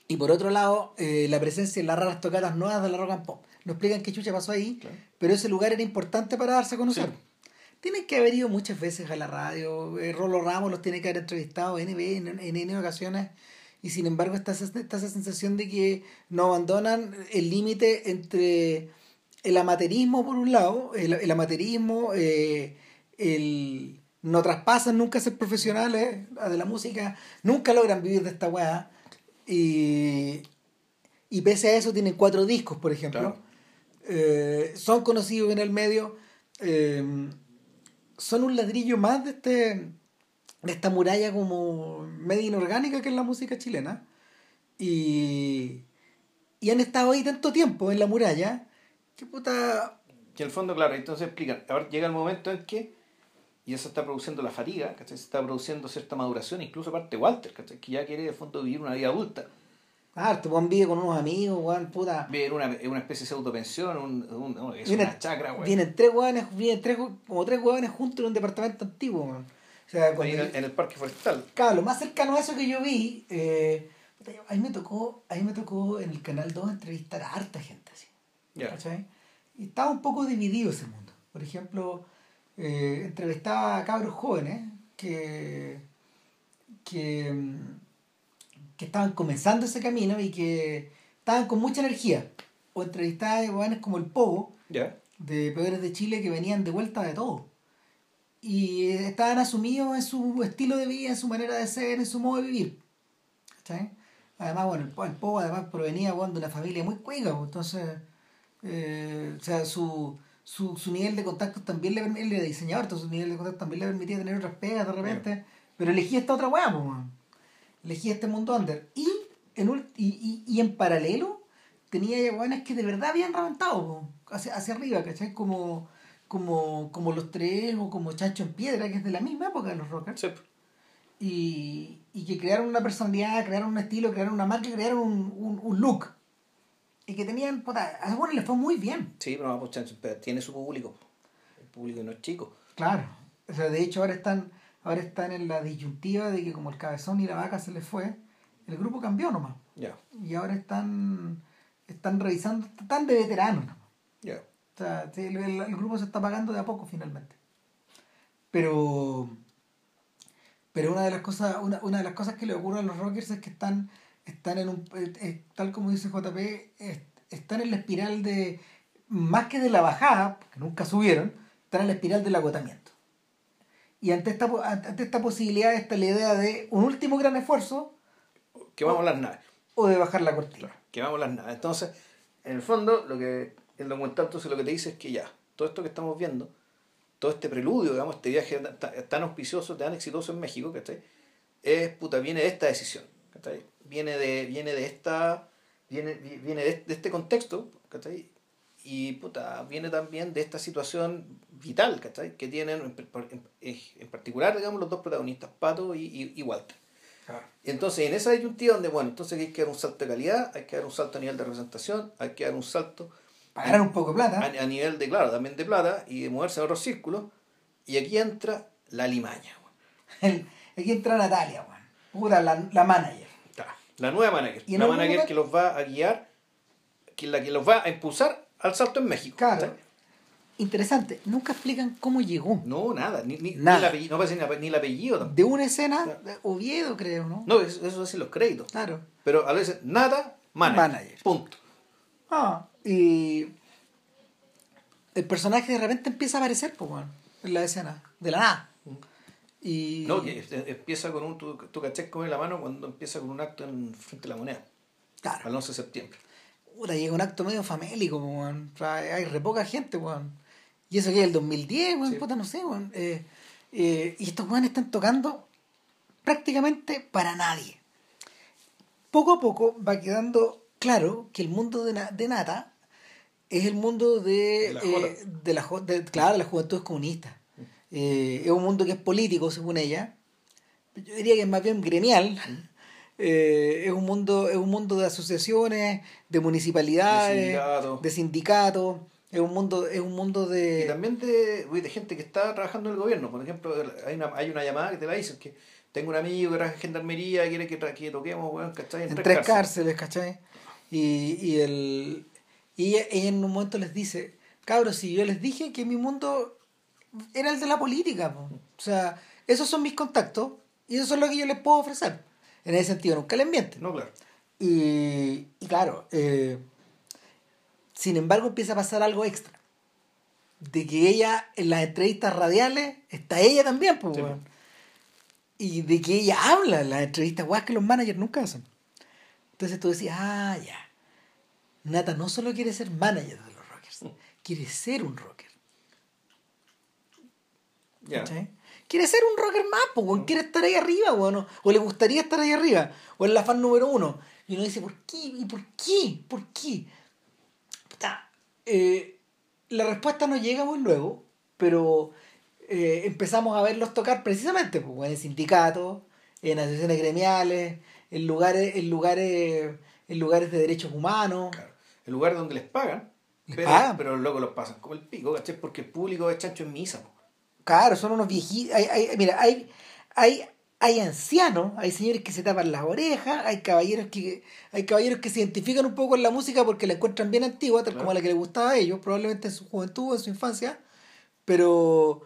Speaker 2: y por otro lado, eh, la presencia en las raras tocadas nuevas de la rock and pop. No explican qué chucha pasó ahí,
Speaker 1: Claro.
Speaker 2: pero ese lugar era importante para darse a conocer.
Speaker 1: Sí.
Speaker 2: Tienen que haber ido muchas veces a la radio. eh, Rolo Ramos los tiene que haber entrevistado en, en, en N ocasiones. Y sin embargo está esa, está esa sensación de que no abandonan el límite entre el amateurismo por un lado, el, el amateurismo, eh, el no traspasan nunca ser profesionales de la música, nunca logran vivir de esta weá. Y, y pese a eso tienen cuatro discos, por ejemplo.
Speaker 1: Claro.
Speaker 2: Eh, son conocidos en el medio. eh, son un ladrillo más de este de esta muralla como media inorgánica que es la música chilena. Y, y han estado ahí tanto tiempo en la muralla que puta.
Speaker 1: Que en el fondo, claro, entonces explican. Ahora llega el momento en que y eso está produciendo la fatiga, ¿cachai? Se está produciendo cierta maduración, incluso aparte Walter, ¿cachai? Que ya quiere de fondo vivir una vida adulta.
Speaker 2: Ah, tu buen vive con unos amigos, weón, puta.
Speaker 1: Vivir una, una especie de pseudopensión, un, un, un- es
Speaker 2: Viene-
Speaker 1: una chacra, güey.
Speaker 2: Vienen tres hueones, vienen tres, como tres hueones juntos en un departamento antiguo, weón. O sea, cuando
Speaker 1: en, el, en el parque forestal.
Speaker 2: Claro, lo más cercano a eso que yo vi, eh, ahí me tocó, ahí me tocó en el canal 2 entrevistar a harta gente así.
Speaker 1: Ya.
Speaker 2: ¿cachai? y estaba un poco dividido ese mundo. Por ejemplo, eh, entrevistaba a cabros jóvenes que, que, mm, que estaban comenzando ese camino y que estaban con mucha energía. O entrevistaba a jóvenes como el Pogo,
Speaker 1: Ya.
Speaker 2: de Peores de Chile, que venían de vuelta de todo. Y estaban asumidos en su estilo de vida, en su manera de ser, en su modo de vivir. ¿Cachai? Además, bueno, el, el Pogo además provenía bueno, de una familia muy cuica, pues, entonces, eh, o sea, su, su, su nivel de contacto también le permitía, él era diseñador, entonces su nivel de contacto también le permitía tener otras pegas de repente, pero elegía esta otra weá, pues, weón. elegía este mundo under. Y en, y, y, y en paralelo tenía weones que de verdad habían reventado po, hacia, hacia arriba, ¿cachai? Como, como, como los tres o como Chancho en Piedra, que es de la misma época de los rockers
Speaker 1: Sí.
Speaker 2: y, y que crearon una personalidad, crearon un estilo, crearon una marca, crearon un, un, un look. Y que tenían, puta, a bueno les fue muy bien.
Speaker 1: Sí, pero pues, Chancho, pero tiene su público. El público no es chico.
Speaker 2: Claro. O sea, de hecho ahora están, ahora están en la disyuntiva de que como el cabezón y la vaca se les fue, el grupo cambió nomás.
Speaker 1: Ya.
Speaker 2: Y ahora están, están revisando, están de veteranos O el, el- el grupo se está pagando de a poco finalmente. Pero pero una de las cosas, una, una de las cosas que le ocurre a los rockers es que están, están en un eh, eh, tal como dice JP, es- están en la espiral de más que de la bajada, porque nunca subieron, están en la espiral del agotamiento. Y ante esta ante esta posibilidad está la idea de un último gran esfuerzo
Speaker 1: Que vamos a las naves.
Speaker 2: o de bajar la cortina.
Speaker 1: que vamos a las naves. Entonces, en el fondo, lo que el documental entonces lo que te dice es que ya, todo esto que estamos viendo, todo este preludio, digamos, este viaje tan- tan, auspicioso, tan exitoso en México, ¿cachai? Es, puta, viene de esta decisión, ¿cachai? Viene de, viene de esta, viene, vi- viene de, este contexto, ¿cachai? Y, puta, viene también de esta situación vital, ¿cachai? Que tienen, en, en- en particular, digamos, los dos protagonistas, Pato y, y, y Walter. Entonces, en esa disyuntiva donde, bueno, entonces hay que dar un salto de calidad, hay que dar un salto a nivel de representación, hay que dar un salto
Speaker 2: Para ganar un poco de
Speaker 1: a,
Speaker 2: plata.
Speaker 1: a nivel de, claro, también de plata y de moverse en otros círculos. Y aquí entra la limaña, weón.
Speaker 2: Aquí entra Natalia, weón. Puta, la, la manager.
Speaker 1: La nueva manager.
Speaker 2: Y
Speaker 1: La manager
Speaker 2: momento-
Speaker 1: que los va a guiar, que la que los va a impulsar al salto en México.
Speaker 2: Claro. Interesante, nunca explican cómo llegó.
Speaker 1: No, nada, ni, ni,
Speaker 2: Nada.
Speaker 1: ni el apellido, no ni, el apellido tampoco.
Speaker 2: De una escena, de Oviedo creo, ¿no?
Speaker 1: No, eso, eso es en los créditos.
Speaker 2: Claro.
Speaker 1: Pero a veces, nada, manager.
Speaker 2: Manager.
Speaker 1: Punto.
Speaker 2: Ah, y el personaje de repente empieza a aparecer, pues, bueno, en la escena, de la nada. Y
Speaker 1: No, que empieza con un. Tu, tu caché con la mano cuando empieza con un acto en frente a la moneda,
Speaker 2: claro,
Speaker 1: al 11 de septiembre.
Speaker 2: puta, llega un acto medio famélico, weón. O sea, hay re poca gente, weón. Y eso que es el 2010, weón,
Speaker 1: Sí.
Speaker 2: puta, no sé, weón. Eh, eh, y estos weones están tocando prácticamente para nadie. Poco a poco va quedando claro que el mundo de, Na- de Nata es el mundo de,
Speaker 1: De la
Speaker 2: eh, de la jo- de- claro, de la juventud comunista. Eh, es un mundo que es político, según ella. Yo diría que es más bien gremial. Eh, es un mundo, es un mundo de asociaciones, de municipalidades,
Speaker 1: De sindicatos.
Speaker 2: Es un mundo, es un mundo de.
Speaker 1: Y también de, uy, de gente que está trabajando en el gobierno. Por ejemplo, hay una, hay una llamada que te la dicen que tengo un amigo que trabaja en gendarmería quiere que, que toquemos, weón, ¿cachai?
Speaker 2: en tres cárceles, ¿cachai? Y, y, el, y ella, ella en un momento les dice, cabros, si yo les dije que mi mundo era el de la política, po. o sea, esos son mis contactos y eso es lo que yo les puedo ofrecer. En ese sentido, nunca les mienten.
Speaker 1: No, claro.
Speaker 2: Y, y claro, eh, sin embargo empieza a pasar algo extra. De que ella, en las entrevistas radiales, está ella también, pues,
Speaker 1: Sí.
Speaker 2: Y de que ella habla en las entrevistas, weas que los managers nunca hacen. Entonces tú decías, ah, ya. Nata no solo quiere ser manager de los rockers, quiere ser un rocker.
Speaker 1: Ya.
Speaker 2: ¿cachai? Quiere ser un rocker más, pues, weón. quiere estar ahí arriba, weón, o, o le gustaría estar ahí arriba, o es la fan número uno. Y uno dice, ¿por qué? ¿Y por qué? ¿Por qué? Puta, eh, la respuesta no llega muy luego, pero eh, empezamos a verlos tocar precisamente pues, en sindicatos, en asociaciones gremiales, en lugares, en lugares, en lugares de derechos humanos.
Speaker 1: Claro. El lugar donde les pagan,
Speaker 2: Les
Speaker 1: pero,
Speaker 2: pagan.
Speaker 1: pero luego los pasan como el pico, ¿cachai? Porque el público es chancho en misa. po.
Speaker 2: Claro, son unos viejitos. Hay, hay- mira, hay, hay, hay ancianos, hay señores que se tapan las orejas, hay caballeros que hay caballeros que se identifican un poco con la música porque la encuentran bien antigua, tal como la que les gustaba a ellos, probablemente en su juventud o en su infancia, pero,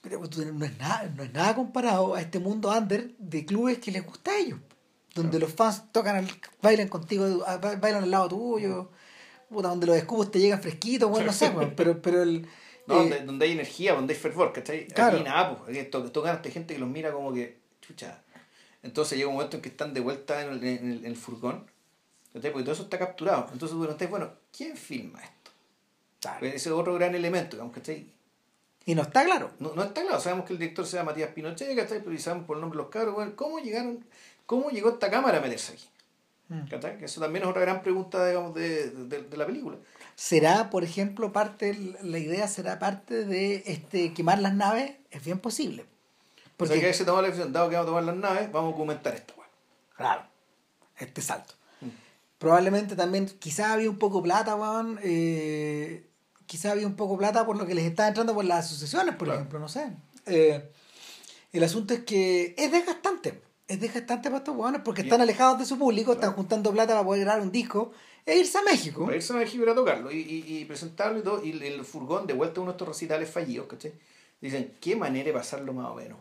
Speaker 2: pero no, es nada, no es nada comparado a este mundo under de clubes que les gusta a ellos, donde los fans tocan, bailan contigo, bailan al lado tuyo, donde los escupos te llegan fresquitos, bueno, no sé, pero, pero el
Speaker 1: no, eh, donde, hay energía, donde hay fervor, ¿cachai? Claro. Aquí nada, pues, tocan esta gente que los mira como que, chucha. Entonces llega un momento en que están de vuelta en el, en el, furgón, ¿cachai? Porque todo eso está capturado. Entonces tú preguntas, bueno, ¿quién filma esto? Claro. Ese es otro gran elemento, ¿cachai?
Speaker 2: Y no está claro.
Speaker 1: No, no está claro. Sabemos que el director se llama Matías Pinochet, ¿cachai? Pero sabemos por el nombre de los cabros, bueno, ¿cómo llegaron, cómo llegó esta cámara a meterse aquí? Mm. Eso también es otra gran pregunta, digamos, de, de, de la película
Speaker 2: será, por ejemplo, parte, la idea será parte de este quemar las naves, es bien posible.
Speaker 1: Porque o sea que se tomó la decisión, dado que vamos a tomar las naves, vamos a documentar esto.
Speaker 2: Claro, este salto. Mm. Probablemente también, quizás había un poco plata, weón, eh, quizás había un poco plata por lo que les está entrando por las asociaciones, por ejemplo, no sé. Eh, el asunto es que es desgastante, es desgastante para estos weones porque están alejados de su público, están juntando plata para poder grabar un disco e irse a México.
Speaker 1: irse a México y a tocarlo y, y, presentarlo y todo. Y el furgón, de vuelta a uno de estos recitales fallidos, ¿cachai? Dicen, qué manera de pasarlo más o menos,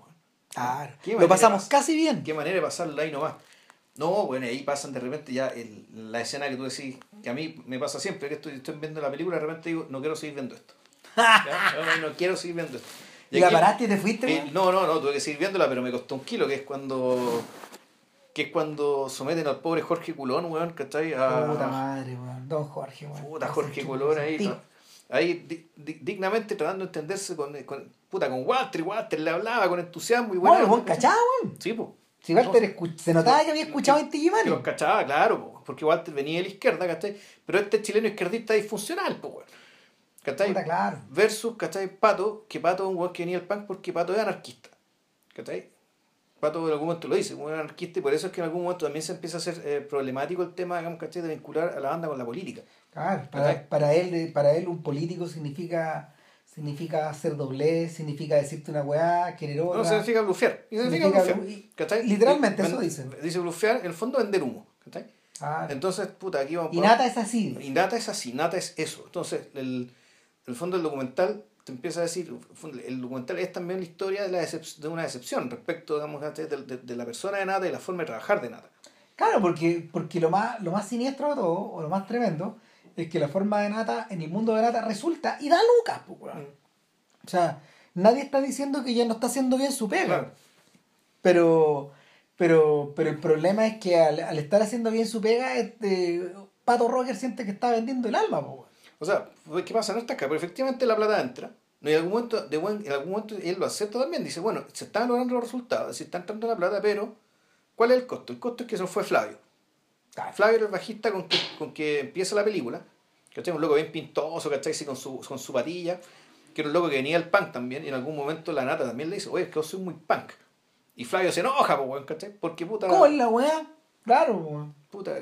Speaker 2: Claro. Lo pasamos casi bien.
Speaker 1: Qué manera de pasarlo ahí nomás. No, bueno, ahí pasan de repente ya el, la escena que tú decís, que a mí me pasa siempre, que estoy, estoy viendo la película y de repente digo, no quiero seguir viendo esto. No, no, quiero seguir viendo esto.
Speaker 2: ¿Y, la paraste y te fuiste?
Speaker 1: Eh, no, no, no, tuve que seguir viéndola, pero me costó un kilo, que es cuando que es cuando someten al pobre Jorge Culón, weón, ¿cachai?
Speaker 2: A... Puta madre, weón. Don Jorge, weón.
Speaker 1: Puta Jorge Culón ahí, ahí dignamente tratando de entenderse con, con, puta, con Walter, y Walter le hablaba con entusiasmo y
Speaker 2: bueno. Bueno, weón, cachaba, weón.
Speaker 1: Sí, pues.
Speaker 2: Si Walter se notaba que había escuchado en.
Speaker 1: Que los cachaba, claro, porque Walter venía de la izquierda, ¿cachai? Pero este chileno izquierdista disfuncional, pues, weón. ¿Cachai?
Speaker 2: Puta, claro.
Speaker 1: Versus, ¿cachai? Pato, que Pato es un weón que venía del punk porque Pato es anarquista. ¿Cachai? Pato en algún momento lo dice, un anarquista, y por eso es que en algún momento también se empieza a hacer eh, problemático el tema, digamos, ¿cachai? de vincular a la banda con la política.
Speaker 2: Claro, para, para, él, para él un político significa significa hacer doble, significa decirte una weá, querer otra.
Speaker 1: No, significa blufear. Significa,
Speaker 2: blufear. Literalmente eso dice.
Speaker 1: Dice blufear, en el fondo vender humo. ¿cachai? Entonces, puta, aquí vamos.
Speaker 2: Y Nata es así.
Speaker 1: Y Nata es así, Nata es eso. Entonces, el, el fondo del documental te empieza a decir, el documental es también la historia de, la de una decepción respecto, digamos, de, de, de, la persona de Nata y la forma de trabajar de Nata.
Speaker 2: Claro, porque, porque lo, más, lo más siniestro de todo, o lo más tremendo, es que la forma de Nata, en el mundo de Nata, resulta y da lucas, pues, O sea, nadie está diciendo que ya no está haciendo bien su pega. Pero, pero, pero el problema es que al, al estar haciendo bien su pega, este, Pato Roger siente que está vendiendo el alma, pues.
Speaker 1: O sea, ¿qué pasa? No está acá, pero efectivamente la plata entra. No, en, algún momento, de buen, en algún momento él lo acepta también. Dice, bueno, se están logrando los resultados, se está entrando la plata, pero ¿cuál es el costo? El costo es que eso fue Flavio. Flavio era el bajista con que, con que empieza la película. ¿Cachai? Un loco bien pintoso, ¿cachai? con su, con su patilla. Que era un loco que venía del punk también. Y en algún momento la nata también le dice, oye, es que yo soy muy punk. Y Flavio se enoja, pues, weón, ¿cachai? Porque puta.
Speaker 2: ¿Cómo es la weá? Claro, weón.
Speaker 1: Puta.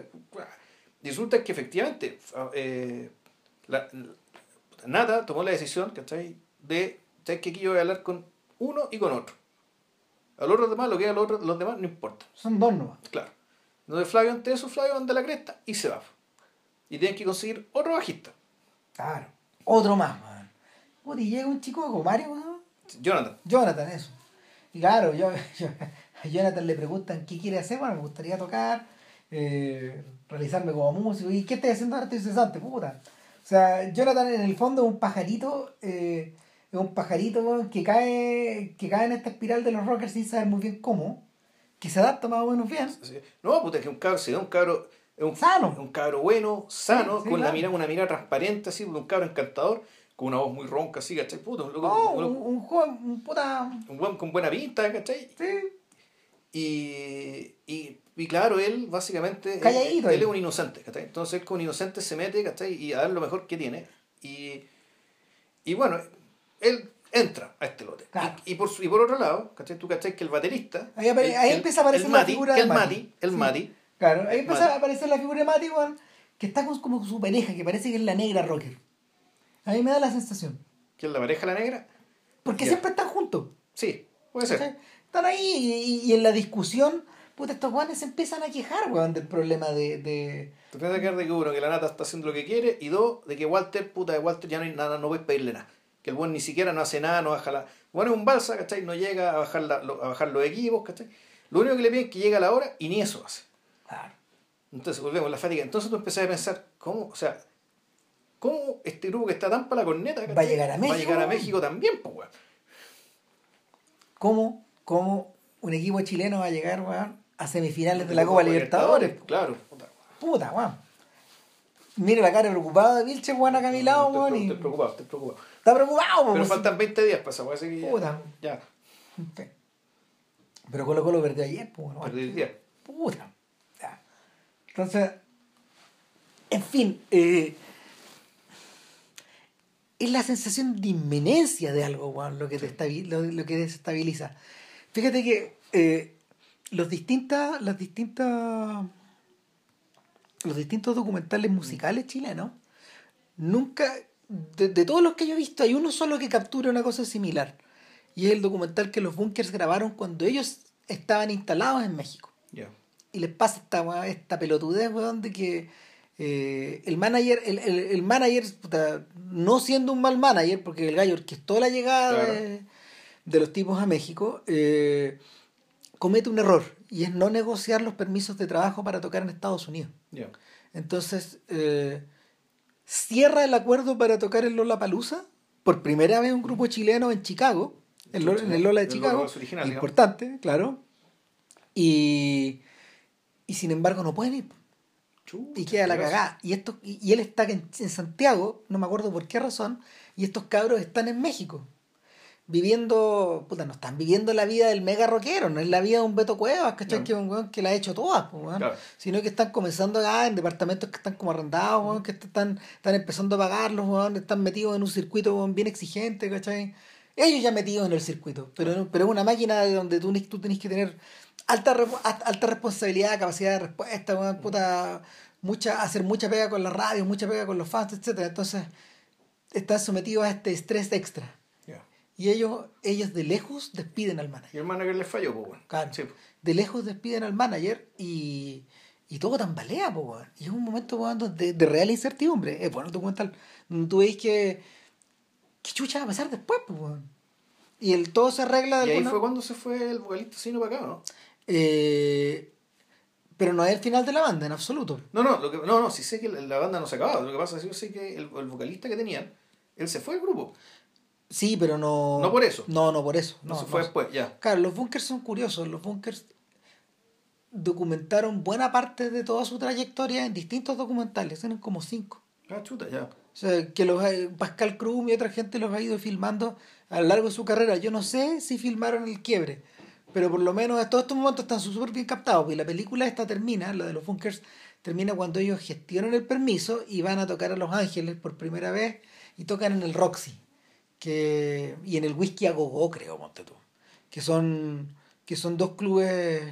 Speaker 1: Y resulta que efectivamente, eh, la, Nata tomó la decisión, ¿cachai? De, ¿sabes que aquí yo voy a hablar con uno y con otro? A los demás, lo que hagan los, otros, los demás, no importa.
Speaker 2: Son dos nomás.
Speaker 1: Claro. Entonces Flavio, ante eso, Flavio anda la cresta y se va. Y tienen que conseguir otro bajista.
Speaker 2: Claro. Otro más, man. y llega un chico como Mario, ¿no?
Speaker 1: Jonathan.
Speaker 2: Jonathan, eso. Y claro, yo, a Jonathan le preguntan qué quiere hacer. Bueno, me gustaría tocar, eh, realizarme como músico. ¿Y qué estás haciendo ahora? Estoy cesante, puta. O sea, Jonathan en el fondo es un pajarito, eh, es un pajarito que cae, que cae en esta espiral de los rockers sin saber muy bien cómo, que se adapta más o menos bien.
Speaker 1: No, puta, es que un cabro, sí, un cabro, es un,
Speaker 2: sano.
Speaker 1: un cabro bueno, sano, con la mirada, una mirada transparente, así, un cabro encantador, con una voz muy ronca, así, ¿cachai? Puto, un,
Speaker 2: oh, un, un, joven, un puta...
Speaker 1: Un buen con buena pinta, ¿cachai?
Speaker 2: Sí.
Speaker 1: Y, y y claro, él básicamente.
Speaker 2: Calladito.
Speaker 1: Él, es un inocente, ¿cachai? Entonces él con inocente se mete, ¿cachai? Y a dar lo mejor que tiene. Y, y bueno, él entra a este lote. Y, por, y por otro lado, ¿cachai? Tú, ¿cachai? Que el baterista.
Speaker 2: Ahí, empieza a aparecer la figura
Speaker 1: de el Mati. El Mati.
Speaker 2: Claro, ahí empieza a aparecer la figura de Mati, que está con, como su pareja, que parece que es la negra rocker. A mí me da la sensación.
Speaker 1: ¿Que es la pareja la negra?
Speaker 2: Porque siempre están juntos.
Speaker 1: Sí, puede ser.
Speaker 2: Están ahí y, y en la discusión, puta, estos guanes se empiezan a quejar, weón, del problema de... de...
Speaker 1: Te empiezas a de que uno, que la nata está haciendo lo que quiere, y dos, de que Walter, puta, de Walter ya no hay nada, no puedes pedirle nada. Que el buen ni siquiera no hace nada, no baja la. Bueno, es un balsa, ¿cachai? No llega a bajar, la, a bajar los equipos, ¿cachai? Lo único que le piden es que llegue a la hora y ni eso hace.
Speaker 2: Claro.
Speaker 1: Entonces, volvemos a la fatiga. Entonces tú empezás a pensar, ¿cómo? O sea, ¿cómo este grupo que está tan para la corneta
Speaker 2: va a llegar a México?
Speaker 1: Va a llegar a México también, pues, weón.
Speaker 2: ¿Cómo, ¿Cómo un equipo chileno va a llegar, weón, a semifinales de la Copa Libertadores?
Speaker 1: Claro, puta.
Speaker 2: Weón. Mire la cara preocupada de Vilche, weón, acá a mi lado, weón.
Speaker 1: Estoy preocupado, estoy preocupado.
Speaker 2: Está preocupado,
Speaker 1: Pero
Speaker 2: weón.
Speaker 1: faltan 20 días para esa que
Speaker 2: Puta.
Speaker 1: Ya.
Speaker 2: Pero Colo Colo perdió ayer, pues, weón.
Speaker 1: el día.
Speaker 2: Puta. Ya. Entonces, en fin, eh, es la sensación de inminencia de algo, weón, lo que, te lo que desestabiliza. Fíjate que eh, los distintas, las distintas, los distintos documentales musicales chilenos, nunca, de, de todos los que yo he visto, hay uno solo que captura una cosa similar. Y es el documental que los bunkers grabaron cuando ellos estaban instalados en México y les pasa esta, esta pelotudez, weón, de que eh, el manager, el, el, el manager, puta, no siendo un mal manager, porque el gallo orquestó la llegada
Speaker 1: Claro.
Speaker 2: de, de los tipos a México, eh, comete un error y es no negociar los permisos de trabajo para tocar en Estados Unidos. Entonces, eh, cierra el acuerdo para tocar en Lollapalooza, por primera vez un grupo chileno en Chicago, en, Lola- en el Lola de
Speaker 1: El
Speaker 2: Chicago,
Speaker 1: Lola original, digamos.
Speaker 2: importante, claro, y, y sin embargo no pueden ir, y queda la cagada. Y, esto, y, y él está en, en Santiago, no me acuerdo por qué razón, y estos cabros están en México. Viviendo, puta, no están viviendo la vida del mega rockero, no es la vida de un Beto Cuevas, ¿cachai?
Speaker 1: No.
Speaker 2: Que es un weón que la ha hecho todas, pues, weón.
Speaker 1: Claro.
Speaker 2: Sino que están comenzando acá en departamentos que están como arrendados, weón, que están, están empezando a pagarlos, weón, están metidos en un circuito weón, bien exigente, ¿cachai? Ellos ya metidos en el circuito, pero, pero es una máquina de donde tú, tú tenés que tener alta, alta responsabilidad, capacidad de respuesta, weón, puta, mucha, hacer mucha pega con la radio, mucha pega con los fans, etcétera Entonces, están sometidos a este estrés extra. Y ellos, ellos de lejos despiden al manager.
Speaker 1: Y el manager le falló, pues, weón.
Speaker 2: Claro.
Speaker 1: Sí, pues.
Speaker 2: De lejos despiden al manager y, y todo tambalea, po, weón. Y es un momento weón, de, de real incertidumbre. Es bueno documental. donde Tú veis que. ¿Qué chucha va a pasar después, po, weón? Y el, todo se arregla de
Speaker 1: Y ahí fue cuando se fue el vocalista sino para acá, ¿no?
Speaker 2: Eh, pero no es el final de la banda, en absoluto.
Speaker 1: No, no, lo que, no, no, sí sé que la, la banda no se acababa. Lo que pasa es que yo sé que el, el vocalista que tenían, él se fue del grupo.
Speaker 2: Sí, pero no.
Speaker 1: No por eso.
Speaker 2: No, no por eso.
Speaker 1: No,
Speaker 2: No,
Speaker 1: se fue
Speaker 2: no.
Speaker 1: después, ya.
Speaker 2: Claro, los bunkers son curiosos. Los bunkers documentaron buena parte de toda su trayectoria en distintos documentales. Eran como cinco.
Speaker 1: Ah, chuta, ya.
Speaker 2: O sea, que los, Pascal Krum y otra gente los ha ido filmando a lo largo de su carrera. Yo no sé si filmaron el quiebre, pero por lo menos todos estos momentos están súper bien captados. Y la película esta termina, la de los bunkers, termina cuando ellos gestionan el permiso y van a tocar a Los Ángeles por primera vez y tocan en el Roxy que y en el Whisky a Gogo, creo, monte tú. Que son, que son dos clubes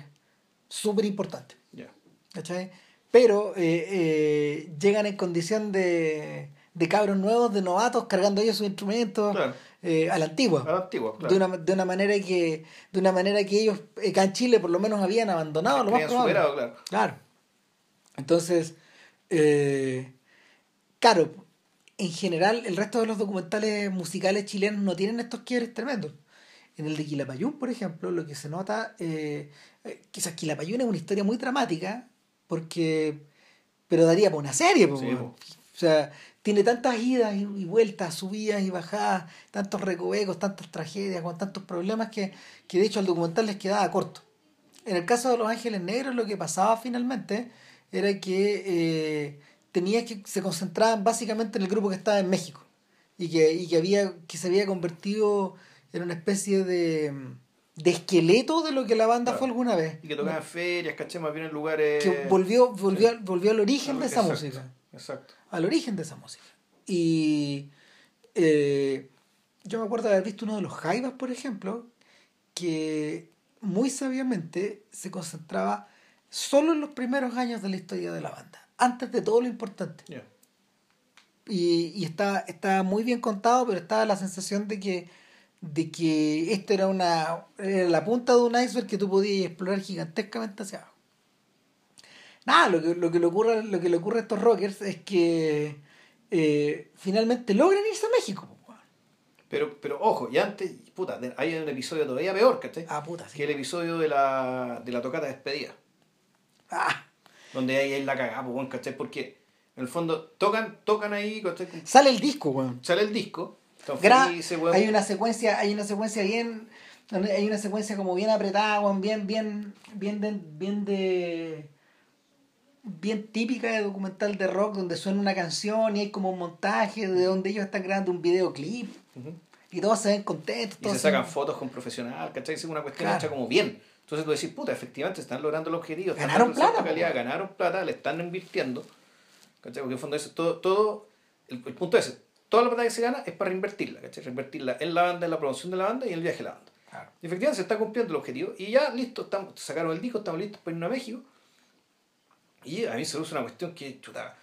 Speaker 2: súper importantes.
Speaker 1: Ya.
Speaker 2: ¿cachai? Pero eh, eh, llegan en condición de, de cabros nuevos, de novatos, cargando ellos sus instrumentos
Speaker 1: Claro.
Speaker 2: eh, a la antigua.
Speaker 1: A la antigua, claro.
Speaker 2: De una, de una manera que de una manera que ellos acá en Chile por lo menos habían abandonado lo más
Speaker 1: superado, claro.
Speaker 2: Claro. Entonces, claro, en general el resto de los documentales musicales chilenos no tienen estos quiebres tremendos. En el de Quilapayún, por ejemplo, lo que se nota, eh, eh, quizás Quilapayún es una historia muy dramática, porque, pero daría para una serie,
Speaker 1: Sí,
Speaker 2: o sea, tiene tantas idas y, y vueltas, subidas y bajadas, tantos recovecos, tantas tragedias, con tantos problemas que, que de hecho al documental les quedaba corto. En el caso de Los Ángeles Negros, lo que pasaba finalmente era que eh, tenía que se concentraban básicamente en el grupo que estaba en México y que, y que había que se había convertido en una especie de, de esqueleto de lo que la banda
Speaker 1: Claro.
Speaker 2: fue alguna vez.
Speaker 1: Y que tocaban ferias, caché, más bien en lugares.
Speaker 2: Que volvió, volvió, volvió al origen de esa
Speaker 1: Exacto,
Speaker 2: música.
Speaker 1: Exacto.
Speaker 2: Al origen de esa música. Y eh, yo me acuerdo de haber visto uno de los Jaivas, por ejemplo, que muy sabiamente se concentraba solo en los primeros años de la historia de la banda, antes de todo lo importante. Y, y está, está muy bien contado, pero estaba la sensación de que, de que esto era una era la punta de un iceberg que tú podías explorar gigantescamente hacia abajo. Nada, lo que, lo que, le, ocurre, lo que le ocurre a estos rockers es que eh, finalmente logran irse a México.
Speaker 1: Pero, pero ojo, y antes, puta, hay un episodio todavía peor, ¿cachai?
Speaker 2: Ah, puta, sí.
Speaker 1: Que el episodio de la, de la tocata despedida. Ah. Donde ahí hay la cagada, pues, ¿cachai? Porque en el fondo tocan, tocan ahí, ¿cachai?
Speaker 2: Sale el disco, weón.
Speaker 1: Sale el disco.
Speaker 2: hay una secuencia, hay una secuencia bien, hay una secuencia como bien apretada, weón, bien, bien, bien de, bien de bien típica de documental de rock donde suena una canción y hay como un montaje de donde ellos están grabando un videoclip y todos se ven contentos.
Speaker 1: Y se sacan fotos con profesional, ¿cachai? Es una cuestión hecha como bien. Entonces tú decís, puta, efectivamente están logrando el objetivo,
Speaker 2: ganaron plata,
Speaker 1: calidad, ganaron plata, le están invirtiendo. ¿cachai? Porque en fondo es todo, todo el, punto es, toda la plata que se gana es para reinvertirla, ¿cachai? Reinvertirla en la banda, en la promoción de la banda y en el viaje de la banda. Y efectivamente se está cumpliendo el objetivo y ya listo, estamos, sacaron el disco, estamos listos para irnos a México y a mí se usa una cuestión que, chuta,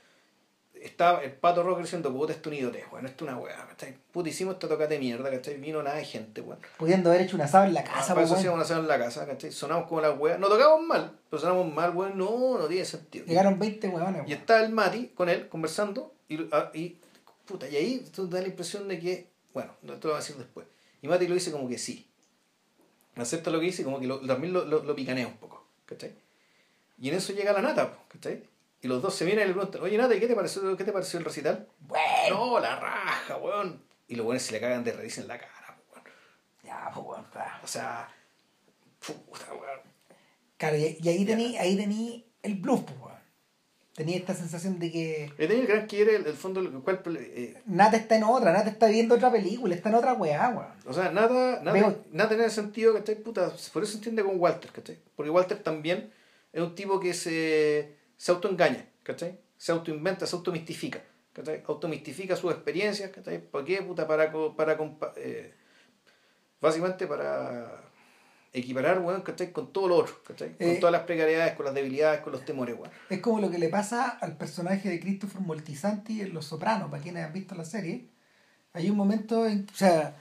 Speaker 1: estaba el pato rock diciendo, puta, esto un idiotez, bueno, esto es una weá, ¿cachai? Puta, hicimos esta tocata de mierda, ¿cachai? Vino nada de gente, weón.
Speaker 2: Pudiendo haber hecho una asado en la casa,
Speaker 1: ah, eso hacíamos una asado en la casa, ¿cachai? Sonamos como las weas, no tocamos mal, pero sonamos mal, weón, no, no tiene sentido.
Speaker 2: Llegaron 20 weones,
Speaker 1: Y está el Mati con él conversando, y, ah, y puta, y ahí tú te da la impresión de que, bueno, esto lo voy a decir después. Y Mati lo dice como que sí. Acepta lo que dice y como que lo, también lo, lo, lo picanea un poco, ¿cachai? Y en eso llega la nata, ¿cachai? Y los dos se miran y le preguntan, oye Nata, ¿qué te pareció, qué te pareció el recital?
Speaker 2: Bueno.
Speaker 1: No, la raja, weón. Y los buenos se le cagan de risa en la cara, weón.
Speaker 2: Ya, pues weón.
Speaker 1: O sea, puta, weón.
Speaker 2: Claro, y, ahí tení, ahí tení el bluff, pues weón. Tenía esta sensación de que.
Speaker 1: tenía el gran quiere, el, el fondo, el cual. Eh,
Speaker 2: Nata está en otra, Nata está viendo otra película, está en otra weá, weón.
Speaker 1: O sea, nada, nada, nada en el sentido, ¿cachai? Puta, por eso se entiende con Walter, ¿cachai? Porque Walter también es un tipo que se, se autoengaña, ¿cachai? Se autoinventa, se automistifica, ¿cachai? Automistifica sus experiencias, ¿cachai? ¿Para qué? Puta, para, para eh, básicamente para equiparar, weón, ¿cachai? Con todo lo otro, ¿cachai? Con eh, todas las precariedades, con las debilidades, con los temores, weón.
Speaker 2: Es como lo que le pasa al personaje de Christopher Moltisanti en Los Sopranos, para quienes han visto la serie. Hay un momento en, o sea,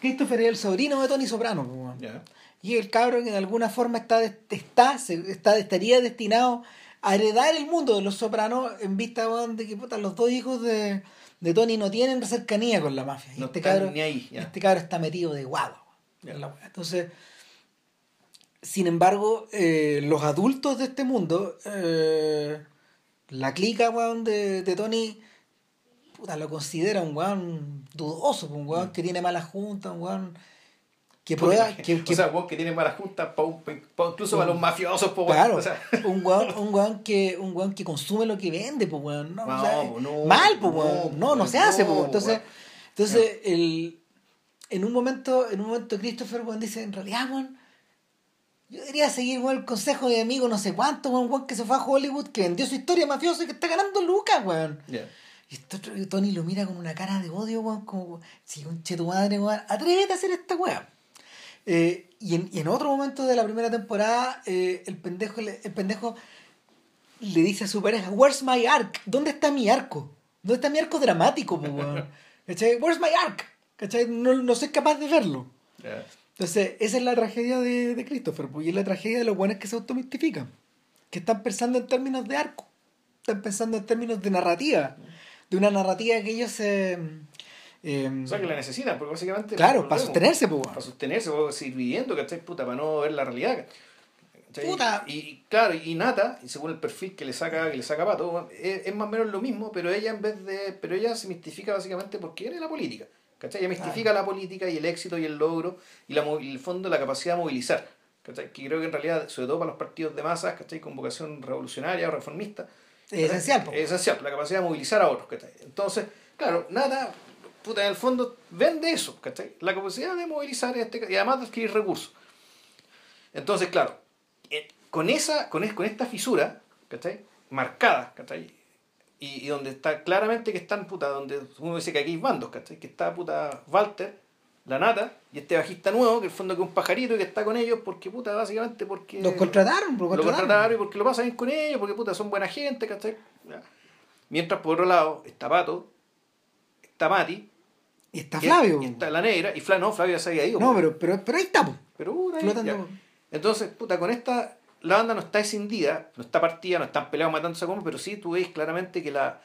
Speaker 2: Christopher es el sobrino de Tony Soprano, weón y el cabro que de alguna forma está, está, está estaría destinado a heredar el mundo de los sopranos en vista de que puta, los dos hijos de, de Tony no tienen cercanía con la mafia. Y este, cabro, este está metido de guado. Entonces, sin embargo, eh, los adultos de este mundo, eh, la clica de, de Tony, puta, lo considera un weón dudoso, un weón mm. que tiene mala junta, un weón
Speaker 1: que prueba que, que, o sea, que tiene malas juntas incluso para los mafiosos
Speaker 2: claro un weón un weón que un weón que consume lo que vende pues weón. No, no, mal pues weón. no, no, se hace pues entonces entonces el en un momento en un momento Christopher weón dice en realidad weón yo debería seguir weón, el consejo de amigo no sé cuánto weón, weón que se fue a Hollywood que vendió su historia mafiosa y que está ganando lucas weón y Tony lo mira con una cara de odio weón como si un che tu madre weón atrévete a hacer esta weón eh, y, en, y, en, otro momento de la primera temporada, eh, el, pendejo, el pendejo le dice a su pareja, Where's my arc? ¿Dónde está mi arco? ¿Dónde está mi arco dramático? Where's my arc? No, no soy capaz de verlo. Entonces, esa es la tragedia de, de Christopher, y es la tragedia de los buenos que se automistifican, que están pensando en términos de arco, están pensando en términos de narrativa, de una narrativa que ellos se...
Speaker 1: Em, o sea, que la necesitan, porque básicamente.
Speaker 2: Claro, para sostenerse, pues.
Speaker 1: Para sostenerse, para seguir viviendo, ¿cachai? Puta, para no ver la realidad. Puta. Y, claro, y Nata, y según el perfil que le saca, que le saca Pato, es, es, más o menos lo mismo, pero ella en vez de. Pero ella se mistifica básicamente porque quiere la política. ¿Cachai? Ella mistifica la política y el éxito y el logro y, la, y el fondo la capacidad de movilizar. ¿cachai? Que creo que en realidad, sobre todo para los partidos de masas, ¿cachai? Con vocación revolucionaria o reformista.
Speaker 2: Es esencial.
Speaker 1: Es esencial, la capacidad de movilizar a otros. ¿cachai? Entonces, claro, Nata puta, en el fondo vende eso, ¿cachai? La capacidad de movilizar este, y además de adquirir recursos. Entonces, claro, eh, con, esa, con, con esta fisura, ¿cachai? Marcada, ¿cachai? Y, y, donde está claramente que están, puta, donde uno dice que aquí hay bandos, ¿cachai? Que está, puta, Walter, la nata, y este bajista nuevo, que en el fondo que es un pajarito y que está con ellos porque, puta, básicamente porque...
Speaker 2: Los contrataron,
Speaker 1: lo contrataron. Lo contrataron y porque lo pasan bien con ellos, porque, puta, son buena gente, ¿cachai? Mientras, por otro lado, está Pato, está Mati,
Speaker 2: Y está Flavio.
Speaker 1: Y, está la negra, y Flavio, no, Flavio ya se había ido.
Speaker 2: No, pero, pero, pero ahí está, po.
Speaker 1: Pero, puta, ahí,
Speaker 2: Flotando.
Speaker 1: ya. Entonces, puta, con esta, la banda no está escindida, no está partida, no están peleados matándose como, pero sí tú ves claramente que la,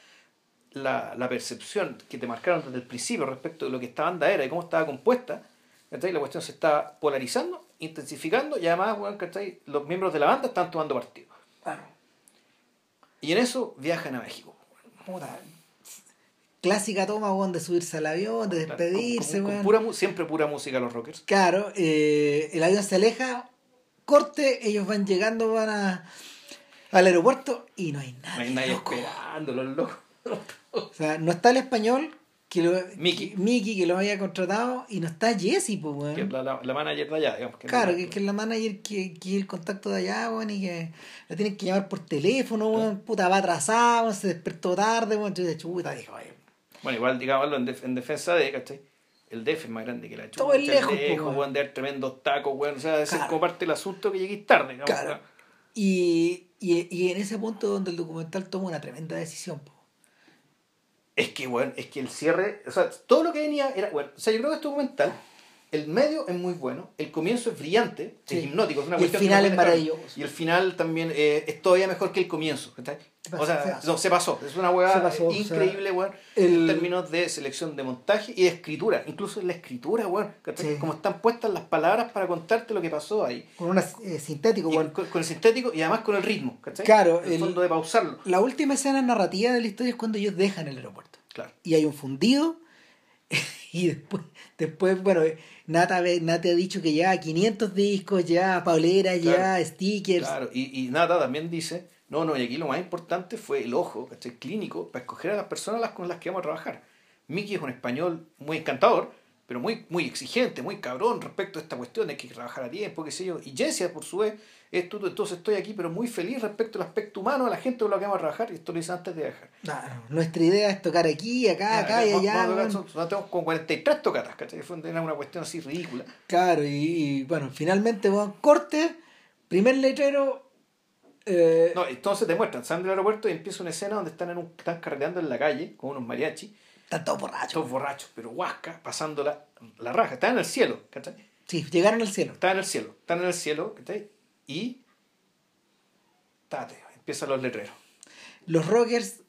Speaker 1: la, la percepción que te marcaron desde el principio respecto de lo que esta banda era y cómo estaba compuesta, ¿cachai? la cuestión se está polarizando, intensificando y además, ¿cachai? los miembros de la banda están tomando partido.
Speaker 2: Claro.
Speaker 1: Y en eso viajan a México.
Speaker 2: Puta. Clásica toma, weón, de subirse al avión, de despedirse,
Speaker 1: con- con
Speaker 2: weón.
Speaker 1: pura siempre pura música los rockers.
Speaker 2: Claro, eh, el avión se aleja, corte, ellos van llegando, van a, al aeropuerto y no hay nadie.
Speaker 1: No hay nadie
Speaker 2: loco.
Speaker 1: esperando, los locos.
Speaker 2: O sea, no está el español, que lo,
Speaker 1: Mickey.
Speaker 2: que- Mickey, que lo había contratado, y no está Jesse, pues, weón.
Speaker 1: Que es la, la, la manager de allá, digamos. Que
Speaker 2: Claro,
Speaker 1: no-
Speaker 2: que, que es la manager que, que es el contacto de allá, weón, y que la tienen que llamar por teléfono, weón, puta, va atrasada, weón, se despertó tarde, weón, yo de chuta, dijo, "Oye,
Speaker 1: Bueno, igual, digámoslo, en, def- en defensa de, ¿cachai? El DF es más grande que la chucha.
Speaker 2: Todo es lejos,
Speaker 1: lejos,
Speaker 2: weón.
Speaker 1: weón, de dar tremendos tacos, weón. O sea, es
Speaker 2: Claro.
Speaker 1: como parte del asunto que lleguéis tarde, digamos.
Speaker 2: Claro. Y, y, y en ese punto donde el documental toma una tremenda decisión, po.
Speaker 1: Es que, weón, es que el cierre, o sea, todo lo que venía era, bueno, o sea, yo creo que este documental, el medio es muy bueno, el comienzo es brillante,
Speaker 2: Sí.
Speaker 1: es hipnótico, es una
Speaker 2: Y el
Speaker 1: cuestión que
Speaker 2: final
Speaker 1: no
Speaker 2: es maravilloso.
Speaker 1: Y el final también eh, es todavía mejor que el comienzo,
Speaker 2: pasó,
Speaker 1: O sea,
Speaker 2: se pasó.
Speaker 1: no, se pasó, es una weá
Speaker 2: pasó, o sea,
Speaker 1: increíble, weón,
Speaker 2: el-
Speaker 1: en términos de selección de montaje y de escritura, incluso en la escritura, weón.
Speaker 2: Sí.
Speaker 1: Como están puestas las palabras para contarte lo que pasó ahí.
Speaker 2: Con una eh, sintético, weón.
Speaker 1: con, con el sintético y además con el ritmo, ¿cachai?
Speaker 2: Claro,
Speaker 1: el,
Speaker 2: el-
Speaker 1: fondo de pausarlo.
Speaker 2: La última escena narrativa de la historia es cuando ellos dejan el aeropuerto.
Speaker 1: Claro.
Speaker 2: Y hay un fundido. y después, después bueno, Nata, Nata ha dicho que ya 500 discos, ya pauleras, ya stickers.
Speaker 1: Claro, y, y Nata también dice, no, no, y aquí lo más importante fue el ojo, ¿cachai? Clínico, para escoger a las personas con las que vamos a trabajar. Mickey es un español muy encantador, pero muy, muy exigente, muy cabrón respecto a esta cuestión de que hay que trabajar a tiempo, qué sé yo. Y Jessia, por su vez, es tú, entonces estoy aquí, pero muy feliz respecto al aspecto humano, a la gente con la que vamos a trabajar, y esto lo hice antes de viajar.
Speaker 2: Claro, nuestra idea es tocar aquí, acá, acá y allá. weón.
Speaker 1: son- son- tenemos como 43 tocatas, ¿cachai? Fue una cuestión así ridícula.
Speaker 2: Claro, y, y, bueno, finalmente, bueno, corte, primer letrero. eh,
Speaker 1: No, entonces te muestran, salen del aeropuerto y empieza una escena donde están, en un, están carreteando en la calle con unos mariachis.
Speaker 2: Están todos borrachos.
Speaker 1: Todos borrachos, pero huasca, pasando la, la raja. Están en el cielo, ¿cachai?
Speaker 2: Sí, llegaron al cielo.
Speaker 1: Están en el cielo, están en el cielo, ¿cachai? Y. Tate, empiezan los letreros.
Speaker 2: Los Rockers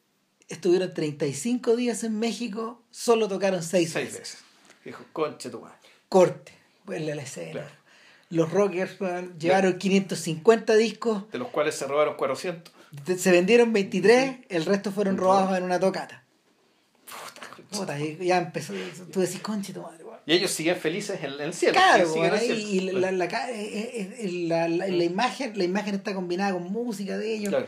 Speaker 2: estuvieron 35 días en México, solo tocaron 6
Speaker 1: Seis
Speaker 2: veces.
Speaker 1: veces. Dijo, conche tu madre.
Speaker 2: Corte, vuelve a la escena.
Speaker 1: Claro.
Speaker 2: Los Rockers llevaron 550 discos,
Speaker 1: De los cuales se robaron 400.
Speaker 2: de- se vendieron 23, el resto fueron robados en una tocata.
Speaker 1: Puta,
Speaker 2: ya empezó, tú decís, conche tu madre.
Speaker 1: Y ellos siguen felices en, en el cielo.
Speaker 2: Claro,
Speaker 1: el cielo.
Speaker 2: y la, la, eh, eh, eh, la- la- la imagen, la imagen está combinada con música de ellos.
Speaker 1: Claro.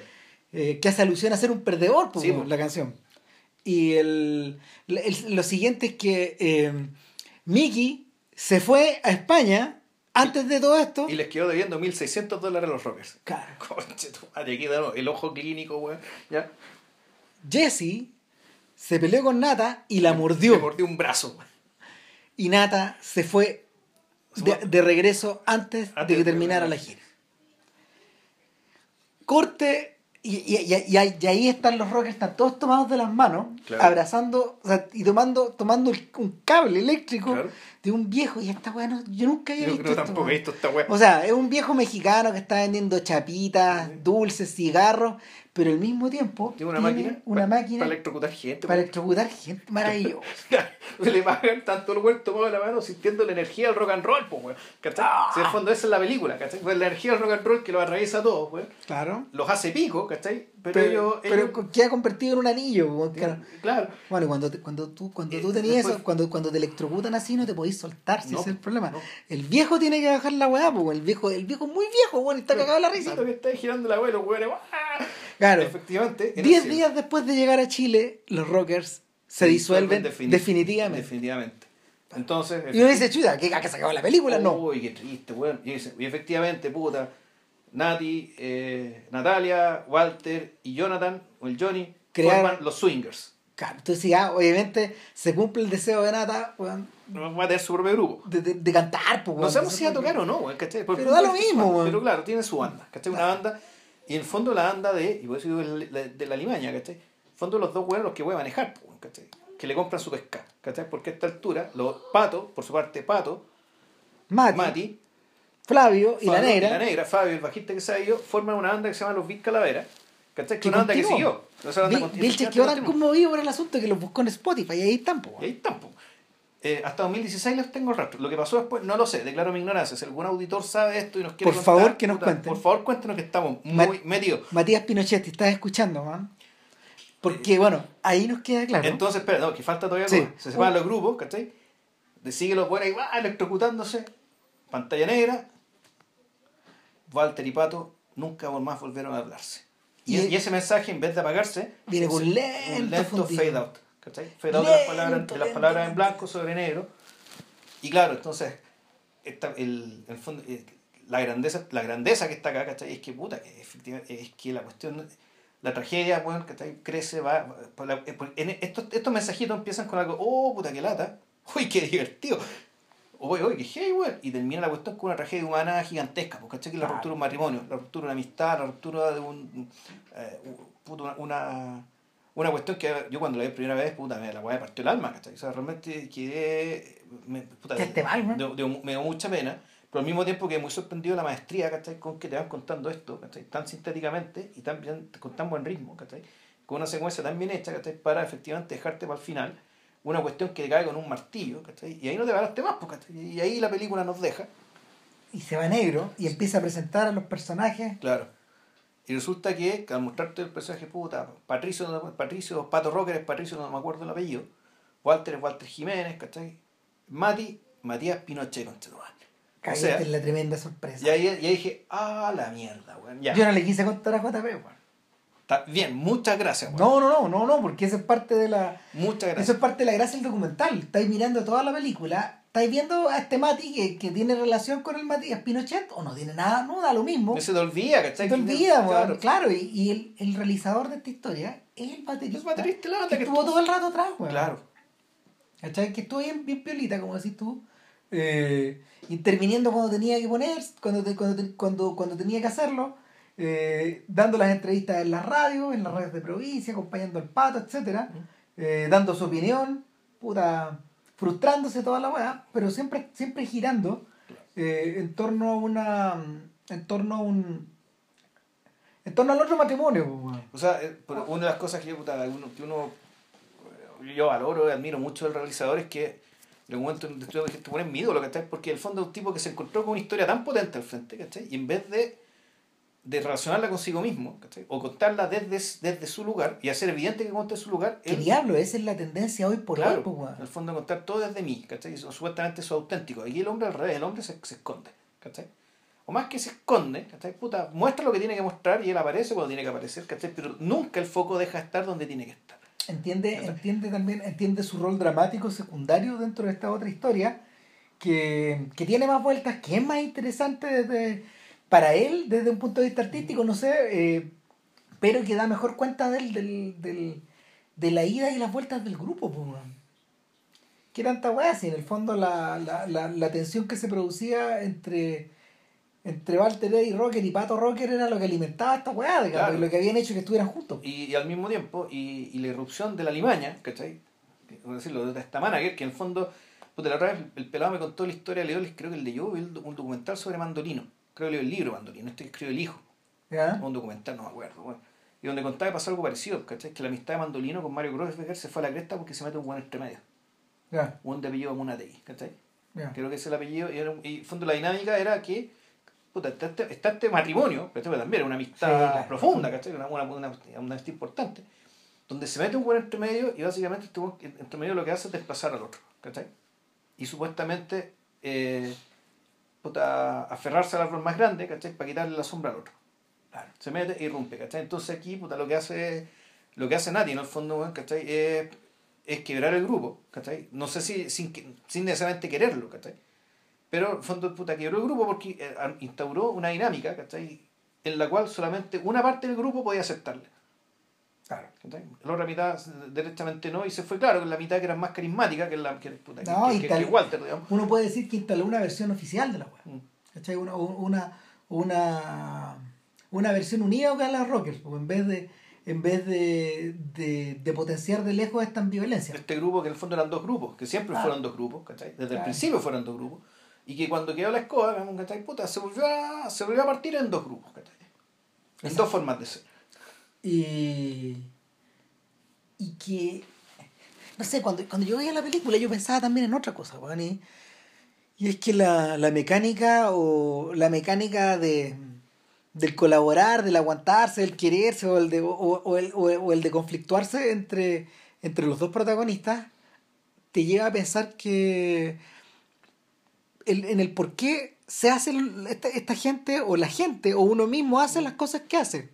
Speaker 2: eh, que hace alusión a ser un perdedor, pues,
Speaker 1: Sí, po.
Speaker 2: la canción. Y el, el- lo siguiente es que eh, Mickey se fue a España antes de todo esto.
Speaker 1: Y les quedó debiendo 1.600 dólares a los rockers.
Speaker 2: Claro.
Speaker 1: Conche tu madre, aquí el ojo clínico, weón. Ya.
Speaker 2: Jesse se peleó con Nata y la
Speaker 1: Le
Speaker 2: mordió.
Speaker 1: mordió un brazo.
Speaker 2: Y Nata se fue de, regreso antes,
Speaker 1: Antes
Speaker 2: de que terminara
Speaker 1: terminar
Speaker 2: la gira. Corte. Y, y- y- y ahí- están los rockers, están todos tomados de las manos,
Speaker 1: Claro.
Speaker 2: abrazando o sea, y tomando, tomando un cable eléctrico
Speaker 1: Claro.
Speaker 2: de un viejo. Y esta weá, no- yo nunca había
Speaker 1: Yo
Speaker 2: visto
Speaker 1: creo
Speaker 2: esto,
Speaker 1: tampoco he visto esta weá.
Speaker 2: O sea, es un viejo mexicano que está vendiendo chapitas, dulces, cigarros, pero al mismo tiempo
Speaker 1: Tiene una máquina.
Speaker 2: una
Speaker 1: pa-
Speaker 2: máquina
Speaker 1: Para electrocutar gente.
Speaker 2: para electrocutar gente. Maravilloso.
Speaker 1: le pagan tanto el güey tomado de la mano sintiendo la energía del rock and roll, pues, weón. ¿Cachai?
Speaker 2: Ah.
Speaker 1: Si en el fondo esa es la película, ¿cachai? Pues la energía del rock and roll que los atraviesa a todos, weón.
Speaker 2: Claro.
Speaker 1: Los hace pico, ¿cachai? Pero,
Speaker 2: Pero,
Speaker 1: ellos.
Speaker 2: pero
Speaker 1: ellos-
Speaker 2: queda convertido en un anillo. po, claro.
Speaker 1: Claro.
Speaker 2: Bueno, cuando, te- cuando tú, cuando tú
Speaker 1: Eh,
Speaker 2: tenías
Speaker 1: después-
Speaker 2: eso, cuando, cuando te electrocutan así, no te podís soltar, si
Speaker 1: No,
Speaker 2: ese es el problema.
Speaker 1: no.
Speaker 2: El viejo tiene que bajar la weá, pues el viejo, el viejo muy viejo, bueno, está cagado la risa.
Speaker 1: Que está girando la weá, los weones.
Speaker 2: Claro.
Speaker 1: Efectivamente.
Speaker 2: Diez
Speaker 1: cielo.
Speaker 2: días después de llegar a Chile, los rockers se disuelven
Speaker 1: defini-
Speaker 2: definitivamente.
Speaker 1: Definitivamente. Entonces.
Speaker 2: Y uno dice, chuta, ¿qué, que se acabó la película? No.
Speaker 1: Uy, qué triste, weón. Y, y efectivamente, puta, Nati, eh, Natalia, Walter y Jonathan, o el Johnny,
Speaker 2: Crearon-
Speaker 1: forman los swingers.
Speaker 2: Claro, entonces ya, obviamente, se cumple el deseo de Nata, weón,
Speaker 1: Va a tener su propio grupo.
Speaker 2: de, de- de cantar, pues,
Speaker 1: No
Speaker 2: weón.
Speaker 1: sabemos
Speaker 2: de
Speaker 1: si va a tocar o no, weón, ¿cachai?
Speaker 2: Pero da lo mismo, weón.
Speaker 1: Pero claro, tiene su banda, ¿cachai? Una
Speaker 2: Claro.
Speaker 1: banda, y en el fondo la banda de, y por eso digo de, la limaña, ¿cachai? En el fondo los dos weones los que voy a manejar, ¿cachai? que le compran su pesca, ¿cachai? Porque a esta altura, los patos, por su parte, Pato,
Speaker 2: Mati,
Speaker 1: Mati,
Speaker 2: Flavio y la negra.
Speaker 1: la negra, Fabio, el bajista que se ha ido, forman una banda que se llama Los Beat Calavera, ¿cachai? Que
Speaker 2: Que
Speaker 1: es una banda que siguió.
Speaker 2: Vilches quedó tan conmovido por el asunto que los buscó en Spotify y ahí po.
Speaker 1: Y ahí están, po. Eh, hasta 2016 les tengo el rastro. Lo que pasó después no lo sé, declaro mi ignorancia. Si algún auditor sabe esto y nos quiere
Speaker 2: Por
Speaker 1: contar,
Speaker 2: favor, que nos
Speaker 1: puta,
Speaker 2: cuenten.
Speaker 1: Por favor, cuéntenos que estamos muy metidos.
Speaker 2: Matías Pinochetti, ¿estás escuchando, man? Porque, bueno, ahí nos queda claro.
Speaker 1: Entonces, espera, no, que falta todavía
Speaker 2: Sí.
Speaker 1: Se separan los grupos, ¿cachai? De sigue los buenos y va electrocutándose. Pantalla negra. Walter y Pato nunca más volvieron a hablarse. Y,
Speaker 2: Y-
Speaker 1: y ese mensaje, en vez de apagarse,
Speaker 2: Viene con lento
Speaker 1: un lento fade out. ¿Cachai? Fade out de las palabras, de las
Speaker 2: lento,
Speaker 1: palabras en blanco sobre negro. Y claro, entonces, esta, el, el fondo, eh, la, grandeza, la grandeza que está acá, ¿cachai? Es que, puta, que efectivamente, es que la cuestión, la tragedia, bueno, ¿cachai? Crece, va, eh, por- en estos, estos mensajitos empiezan con algo, oh, puta, qué lata, uy, qué divertido, uy, uy, qué hey, weón, y termina la cuestión con una tragedia humana gigantesca, porque ¿cachai? Que la ruptura de un matrimonio, la ruptura de una amistad, la ruptura de un, eh, una una cuestión que yo cuando la vi primera vez, puta, me la weá partió el alma, ¿cachai? O sea, realmente quedé. Me, puta,
Speaker 2: te mal, ¿no?
Speaker 1: de- de- me dio mucha pena, pero al mismo tiempo que muy sorprendido la maestría, ¿cachai? Con que te van contando esto, ¿cachai? Tan sintéticamente y tan bien, con tan buen ritmo, ¿cachai? Con una secuencia tan bien hecha, ¿cachai? Para efectivamente dejarte para el final una cuestión que cae con un martillo, ¿cachai? Y ahí no te ganaste más, pues, ¿cachai? Y ahí la película nos deja,
Speaker 2: Y se va negro y empieza a presentar a los personajes.
Speaker 1: claro. Y resulta que, al mostrarte el personaje puta, Patricio, Patricio, Pato Rocker es Patricio, no me acuerdo el apellido, Walter es Walter Jiménez, ¿cachai? Mati, Matías Pinochet, conchetumare. O sea,
Speaker 2: en la tremenda sorpresa.
Speaker 1: y ahí, y ahí dije, ah, la mierda, weón. Ya.
Speaker 2: Yo no le quise contar a JP, weón.
Speaker 1: Está bien, muchas gracias, weón.
Speaker 2: No, no, no, no, no, porque eso es parte de la.
Speaker 1: Muchas
Speaker 2: Eso
Speaker 1: gracias.
Speaker 2: es parte de la gracia del documental. Estáis mirando toda la película, estáis viendo a este Mati que, que tiene relación con el Matías Pinochet, o no tiene nada, no da lo mismo.
Speaker 1: No se te olvida,
Speaker 2: Se
Speaker 1: ¿cachai?
Speaker 2: te olvida.
Speaker 1: Claro.
Speaker 2: Claro, y, y el, el realizador de esta historia es el baterista.
Speaker 1: Es baterista banda
Speaker 2: que
Speaker 1: que
Speaker 2: estuvo todo el rato atrás, weón.
Speaker 1: Claro.
Speaker 2: ¿Cachai? Que estuvo bien, bien piolita, como decís tú. Eh, interviniendo cuando tenía que poner, cuando, te- cuando, te- cuando, cuando tenía que hacerlo, eh, dando las entrevistas en la radio, en las radios de provincia, acompañando al pato, etcétera, eh, dando su opinión, puta, frustrándose toda la weá, pero siempre, siempre girando eh, en torno a una. en torno a un. en torno al otro matrimonio, pues, weón.
Speaker 1: O sea, eh, por- una de las cosas que, puta, uno, que eh, yo valoro y admiro mucho del realizador es que en algún momento te, te pones mi ídolo, ¿cachai? Porque el fondo es un tipo que se encontró con una historia tan potente al frente, ¿cachai? Y en vez de, de relacionarla consigo mismo, ¿cachai? O contarla desde, desde su lugar y hacer evidente que cuenta su lugar,
Speaker 2: ¿Qué
Speaker 1: él-
Speaker 2: diablo? Esa es la tendencia hoy por
Speaker 1: claro,
Speaker 2: hoy, pues,
Speaker 1: en el fondo contar todo desde mí, ¿cachai? Y supuestamente eso es auténtico. Aquí el hombre al revés, el hombre se, se esconde, ¿cachai? O más que se esconde, ¿cachai? Puta, muestra lo que tiene que mostrar y él aparece cuando tiene que aparecer, ¿cachai? Pero nunca el foco deja de estar donde tiene que estar.
Speaker 2: entiende, entiende también, entiende su rol dramático secundario dentro de esta otra historia, que, que tiene más vueltas, que es más interesante desde, para él desde un punto de vista artístico, no sé, eh, pero que da mejor cuenta del, del, del- de la ida y las vueltas del grupo, pues. Que tanta weá, si en el fondo la, la, la, la tensión que se producía entre entre Walter y Rocker y Pato Rocker era lo que alimentaba esta weá,
Speaker 1: Claro.
Speaker 2: lo que habían hecho que estuvieran juntos.
Speaker 1: Y, y al mismo tiempo, y, y la irrupción de la limaña, ¿cachai? Por decirlo, de esta manager, que en el fondo, puta, la otra vez el pelado me contó la historia de Leolis, creo que el de yo, un documental sobre Mandolino. Creo que leo el libro Mandolino, este que escribió el hijo.
Speaker 2: ¿Ya?
Speaker 1: un documental, no me acuerdo, bueno. Y donde contaba que pasó algo parecido, ¿cachai? Que la amistad de Mandolino con Mario Kreuzberger se fue a la cresta porque se mete un buen entre medio.
Speaker 2: Ya,
Speaker 1: Un de apellido Munategui, ¿cachai?
Speaker 2: ya.
Speaker 1: Creo que ese es el apellido. Y, era y en fondo la dinámica era que, puta, está este, está este matrimonio. Pero también era una amistad
Speaker 2: Sí, claro.
Speaker 1: profunda, ¿cachai? Una, una, una, una amistad importante. Donde se mete un buen entre medio y básicamente este buen entre medio lo que hace es desplazar al otro, ¿cachai? Y supuestamente, eh, puta, aferrarse al árbol más grande, ¿cachai? Para quitarle la sombra al otro. Claro, se mete e irrumpe, ¿cachai? Entonces aquí, puta, lo que hace, lo que hace Nati, en el fondo, ¿cachai? Es, es quebrar el grupo, ¿cachai? No sé si sin, sin necesariamente quererlo, ¿cachai? Pero en fondo, puta, quebró el grupo porque eh, instauró una dinámica, ¿cachai? En la cual solamente una parte del grupo podía aceptarle.
Speaker 2: Claro.
Speaker 1: La otra mitad derechamente no, y se fue claro que la mitad que era más carismática que la que, puta, que-
Speaker 2: No,
Speaker 1: que,
Speaker 2: y
Speaker 1: que-
Speaker 2: tal-
Speaker 1: que Walter, digamos.
Speaker 2: Uno puede decir que instaló una versión oficial de la web.
Speaker 1: Mm.
Speaker 2: ¿Cachai? Una, una, una, una versión unívoca a las Rockers. Porque en vez de, en vez de, de, de potenciar de lejos esta ambivalencia.
Speaker 1: Este grupo que en el fondo eran dos grupos, que siempre fueron dos grupos, ¿cachai? Desde el principio fueron dos grupos. Y que cuando quedó la escoba, ¿cachai? Puta, se volvió a, se volvió a partir en dos grupos, ¿cachai? En
Speaker 2: Exacto.
Speaker 1: dos formas de ser.
Speaker 2: Y, y que, no sé, cuando, cuando yo veía la película yo pensaba también en otra cosa, weón, y, y es que la, la mecánica o la mecánica de del colaborar, del aguantarse, del quererse o el de, o, o el, o, el de conflictuarse entre, entre los dos protagonistas te lleva a pensar que el- en el por qué se hace esta, esta gente o la gente o uno mismo hace las cosas que hace.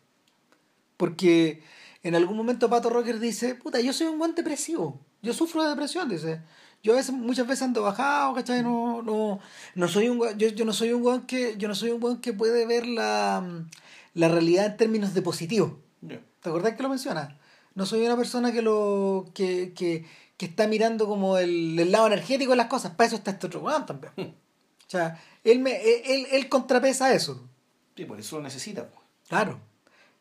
Speaker 2: Porque en algún momento Pato Rocker dice, puta, yo soy un buen depresivo, yo sufro de depresión, dice. Yo a veces, muchas veces ando bajado, ¿cachai? No, no, no soy un yo, yo no soy un weón que, yo no soy un weón que puede ver la, la realidad en términos de positivo.
Speaker 1: Ya.
Speaker 2: ¿Te acordás que lo menciona? No soy una persona que lo que, que, que está mirando como el, el lado energético de las cosas. Para eso está este otro weón también. O sea, él, me, él, él contrapesa eso.
Speaker 1: Sí, por eso lo necesita. pues.
Speaker 2: Claro.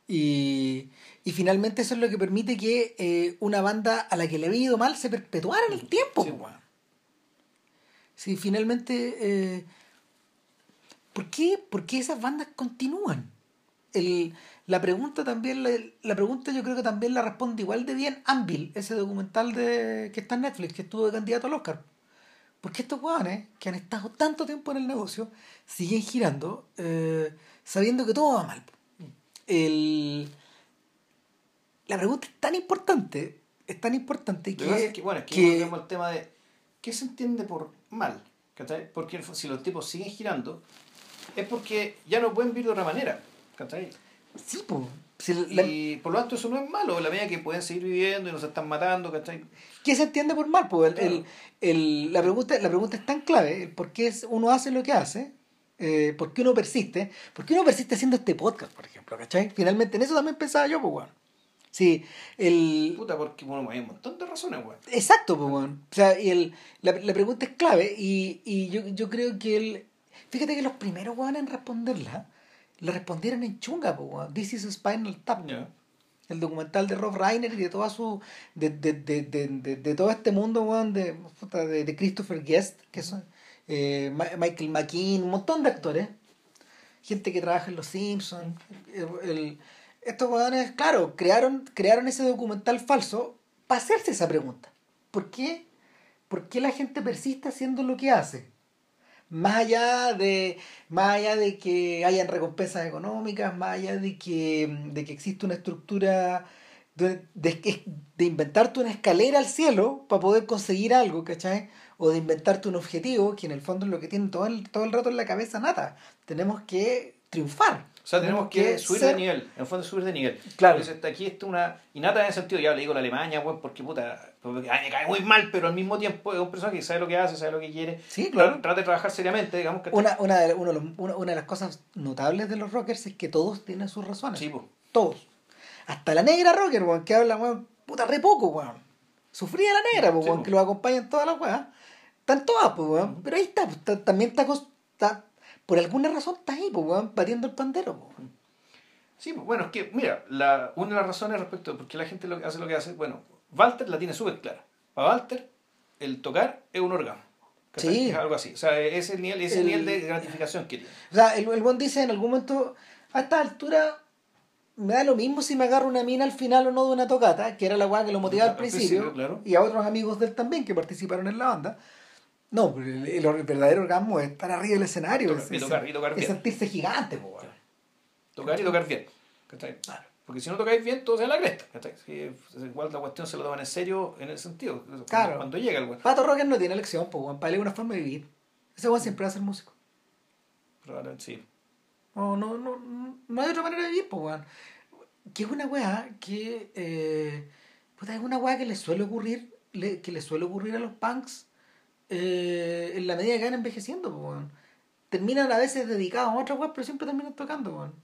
Speaker 2: Y, y finalmente eso es lo que permite que eh, una banda a la que le había ido mal se perpetuara en el tiempo.
Speaker 1: Sí, weón.
Speaker 2: Sí, finalmente, eh, ¿por, qué, por qué esas bandas continúan? El, la pregunta también, la, la pregunta yo creo que también la responde igual de bien Anvil, ese documental de, que está en Netflix, que estuvo de candidato al Oscar. Porque estos hueones que han estado tanto tiempo en el negocio siguen girando eh, sabiendo que todo va mal. El, la pregunta es tan importante, es tan importante que,
Speaker 1: es que, bueno, es que,
Speaker 2: que-
Speaker 1: volvemos al tema de qué se entiende por mal. ¿cachai? Porque el si los tipos siguen girando, es porque ya no pueden vivir de otra manera. ¿cachai?
Speaker 2: sí, po, si la-
Speaker 1: Y por lo tanto eso no es malo, la medida que pueden seguir viviendo y no se están matando, ¿cachai?
Speaker 2: ¿qué se entiende por mal? po? El-
Speaker 1: Claro.
Speaker 2: el- el- la, pregunta, la pregunta es tan clave, el por qué uno hace lo que hace, eh, por qué uno persiste, por qué uno persiste haciendo este podcast, por ejemplo, ¿cachai? Finalmente en eso también pensaba yo, pues, bueno. Sí, el,
Speaker 1: Puta, porque bueno, hay un montón de razones, weón.
Speaker 2: Exacto, pues, weón. O sea, y el, la, la pregunta es clave y, y yo, yo creo que el... Fíjate que los primeros weón en responderla, la respondieron en chunga, pues, weón. This is Spinal Tap.
Speaker 1: Ya.
Speaker 2: El documental de Rob Reiner y de toda su... De, de, de, de, todo este mundo, weón, de, puta, de, de Christopher Guest, que son eh, Michael McKean, un montón de actores. Gente que trabaja en Los Simpsons. Estos weones, claro, crearon, crearon ese documental falso para hacerse esa pregunta. ¿Por qué? ¿Por qué la gente persiste haciendo lo que hace? Más allá de, más allá de que hayan recompensas económicas, más allá de que, de que existe una estructura de, de, de inventarte una escalera al cielo para poder conseguir algo, ¿cachai? O de inventarte un objetivo, que en el fondo es lo que tienen todo el, todo el rato en la cabeza nata. Tenemos que triunfar.
Speaker 1: O sea, tenemos que, subir de nivel, en el fondo subir de nivel.
Speaker 2: Claro.
Speaker 1: Entonces, aquí está una. Y nada en ese sentido, ya le digo la Alemania, weón, porque puta, porque, ay, me cae muy mal, pero al mismo tiempo es un personaje que sabe lo que hace, sabe lo que quiere.
Speaker 2: Sí, claro.
Speaker 1: Trata de trabajar seriamente, digamos que.
Speaker 2: Una, una, de, uno una, una de las cosas notables de los rockers es que todos tienen sus razones.
Speaker 1: Sí, po.
Speaker 2: Todos. Hasta la negra rocker, weón, que habla, weón, puta, re poco, weón. Sufría la negra, pues,
Speaker 1: Sí, po.
Speaker 2: que lo acompaña en todas las weas. Están todas, pues, weón. Pero ahí está, pues, también está, por alguna razón está ahí, pues, weón, batiendo el pandero, pues.
Speaker 1: Sí, pues, bueno, es que, mira, la, una de las razones respecto a por qué la gente lo, hace lo que hace, bueno, Walter la tiene súper clara. Para Walter, el tocar es un orgasmo.
Speaker 2: Sí.
Speaker 1: Es algo así. O sea, ese es el nivel, ese
Speaker 2: El-
Speaker 1: nivel de gratificación que tiene.
Speaker 2: O sea, el, el buen dice en algún momento, a esta altura, me da lo mismo si me agarro una mina al final o no de una tocata, que era la weá que lo motivaba al
Speaker 1: Al
Speaker 2: principio,
Speaker 1: principio, claro.
Speaker 2: y a otros amigos de él también que participaron en la banda. No, el, el- el verdadero orgasmo es estar arriba del escenario,
Speaker 1: Tocar-
Speaker 2: es,
Speaker 1: y tocar- y tocar
Speaker 2: es sentirse gigante, po, weón.
Speaker 1: Tocar y tocar bien. ¿cachai? Porque si no tocáis bien, todo se la cresta. Sí, igual la cuestión se lo toman en serio en el sentido. Cuando,
Speaker 2: Claro.
Speaker 1: cuando llega el weón.
Speaker 2: Pato Rocker no tiene elección, pues, weón, para él es una forma de vivir. Ese weón siempre va a ser músico.
Speaker 1: Probablemente sí.
Speaker 2: No, no, no, no hay otra manera de vivir, pues, weón. Que es una weá que. Eh, puta, es una weá que le suele ocurrir, le- que le suele ocurrir a los punks eh, en la medida que van envejeciendo, pues. Terminan a veces dedicados a otra weá, pero siempre terminan tocando, weón.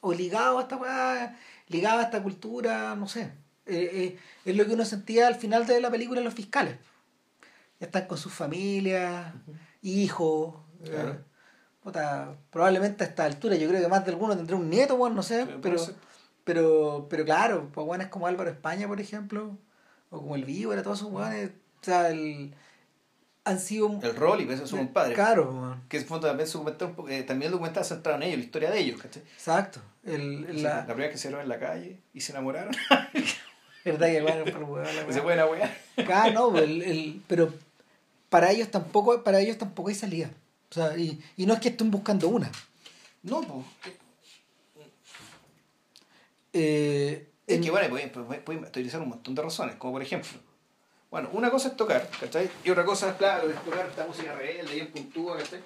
Speaker 2: O ligados a esta weá, ligados a esta cultura, no sé. Eh, eh, es lo que uno sentía al final de la película Los Fiscales. Ya están con sus familias, hijos. eh,
Speaker 1: Claro.
Speaker 2: puta, probablemente a esta altura yo creo que más de alguno tendrá un nieto, weón, no sé,
Speaker 1: Sí,
Speaker 2: pero,
Speaker 1: ser.
Speaker 2: Pero, pero claro, pues weones como Álvaro España, por ejemplo, o como el Vivo, era todos esos weones, o sea, el, han sido...
Speaker 1: El Rolly, ese es su compadre.
Speaker 2: Claro, weón.
Speaker 1: Que es también su documental, eh, también el documental centrado en ellos, la historia de ellos, ¿cachai?
Speaker 2: Exacto. El, la,
Speaker 1: La primera que se vieron en la calle y se enamoraron.
Speaker 2: verdad que bueno, pero weón, la
Speaker 1: y se pueden.
Speaker 2: Ah, no, el, el- pero para ellos tampoco, para ellos tampoco hay salida. O sea, y, y no es que estén buscando una.
Speaker 1: No, pues.
Speaker 2: Eh,
Speaker 1: Es
Speaker 2: en-
Speaker 1: que bueno, pueden, pueden- pueden utilizar un montón de razones, como por ejemplo, bueno, una cosa es tocar, ¿cachai? Y otra cosa, claro, es tocar esta música rebelde, bien puntúa, ¿cachai?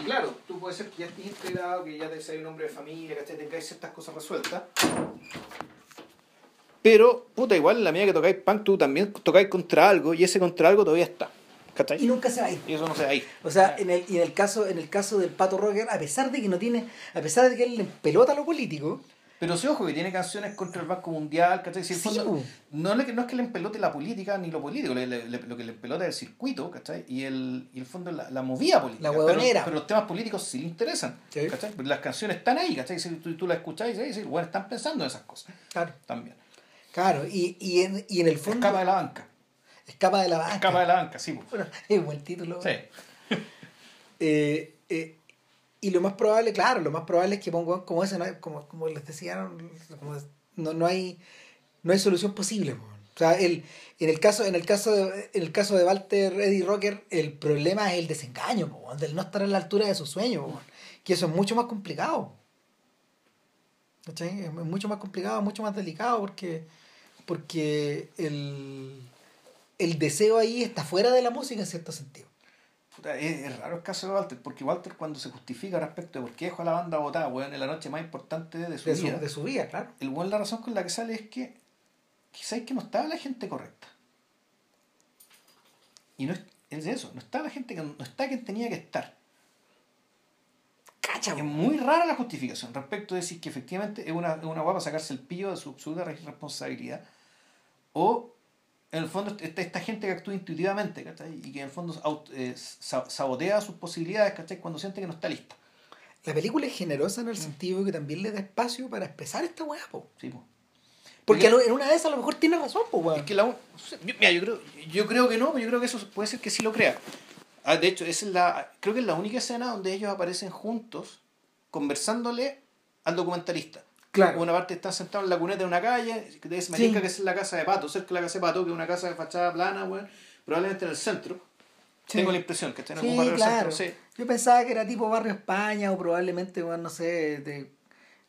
Speaker 1: Y claro, tú puedes ser que ya estés integrado, que ya te seas un hombre de familia, ¿cachai? Tengáis ciertas cosas resueltas. Pero, puta, igual en la medida que tocáis punk, tú también tocáis contra algo y ese contra algo todavía está,
Speaker 2: y
Speaker 1: ¿cachai?
Speaker 2: nunca se va a ir.
Speaker 1: Y eso no se va a ir.
Speaker 2: O sea, en el, y en el caso, en el caso del Pato Rocker, a pesar de que no tiene, a pesar de que él pelota lo político,
Speaker 1: Pero sí, ojo, que tiene canciones contra el Banco Mundial, ¿cachai? Si el fondo- no, es que le empelote la política ni lo político, le- le- le- lo que le empelota es el circuito, ¿cachai? Y el, y el fondo la, la movida política.
Speaker 2: La
Speaker 1: pero, pero los temas políticos sí le interesan,
Speaker 2: Sí.
Speaker 1: ¿cachai? Las canciones están ahí, ¿cachai? Si tú, tú las escucháis, ¿sí? Sí, bueno, están pensando en esas cosas
Speaker 2: claro,
Speaker 1: también.
Speaker 2: claro, y, y, en, y en el fondo
Speaker 1: Escapa de la banca.
Speaker 2: escapa de la banca.
Speaker 1: Escapa de la banca, sí.
Speaker 2: Bueno, es buen título.
Speaker 1: Sí.
Speaker 2: Eh, eh, y lo más probable, claro, lo más probable es que pongan como ese, ¿no? como, como les decía, no, como- no, no hay no hay solución posible. po. O sea, el, en el caso, en el caso de, en el caso de Walter Eddie Rocker, el problema es el desengaño, po, del no estar a la altura de su sueño, po, que eso es mucho más complicado. ¿Cachai? Es mucho más complicado, mucho más delicado, porque, porque el, el deseo ahí está fuera de la música en cierto sentido.
Speaker 1: Puta, es, es raro el caso de Walter, porque Walter cuando se justifica respecto de por qué dejó a la banda botada, weón, en la noche más importante de su
Speaker 2: De su,
Speaker 1: vida,
Speaker 2: de su vida, claro.
Speaker 1: el buen la razón con la que sale es que quizás que no estaba la gente correcta. Y no es, es eso, no está la gente que no está quien tenía que estar.
Speaker 2: Cacha,
Speaker 1: Es muy rara la justificación respecto de decir que efectivamente es una, es una guapa sacarse el pillo de su absoluta responsabilidad. O en el fondo está esta gente que actúa intuitivamente, ¿cachai? Y que en el fondo eh, sa- sabotea sus posibilidades, ¿cachai? Cuando siente que no está lista.
Speaker 2: La película es generosa en el sentido de que también le da espacio para expresar esta weá, po.
Speaker 1: Sí, po.
Speaker 2: Porque
Speaker 1: Porque-
Speaker 2: en una de esas a lo mejor tiene razón, po, weón.
Speaker 1: Es que la, yo, mira, yo creo, yo creo que no, pero yo creo que eso puede ser que sí lo crea. Ah, de hecho, esa es la, creo que es la única escena donde ellos aparecen juntos conversándole al documentalista.
Speaker 2: Claro.
Speaker 1: Una parte están sentados en la cuneta de una calle, que es
Speaker 2: Sí.
Speaker 1: Marica, que es la casa de Pato, cerca de la casa de Pato, que es una casa de fachada plana, weón, probablemente en el centro.
Speaker 2: Sí.
Speaker 1: Tengo la impresión que está en
Speaker 2: Sí,
Speaker 1: algún barrio
Speaker 2: claro.
Speaker 1: centro. Sí.
Speaker 2: Yo pensaba que era tipo Barrio España o probablemente, weón, no sé, de,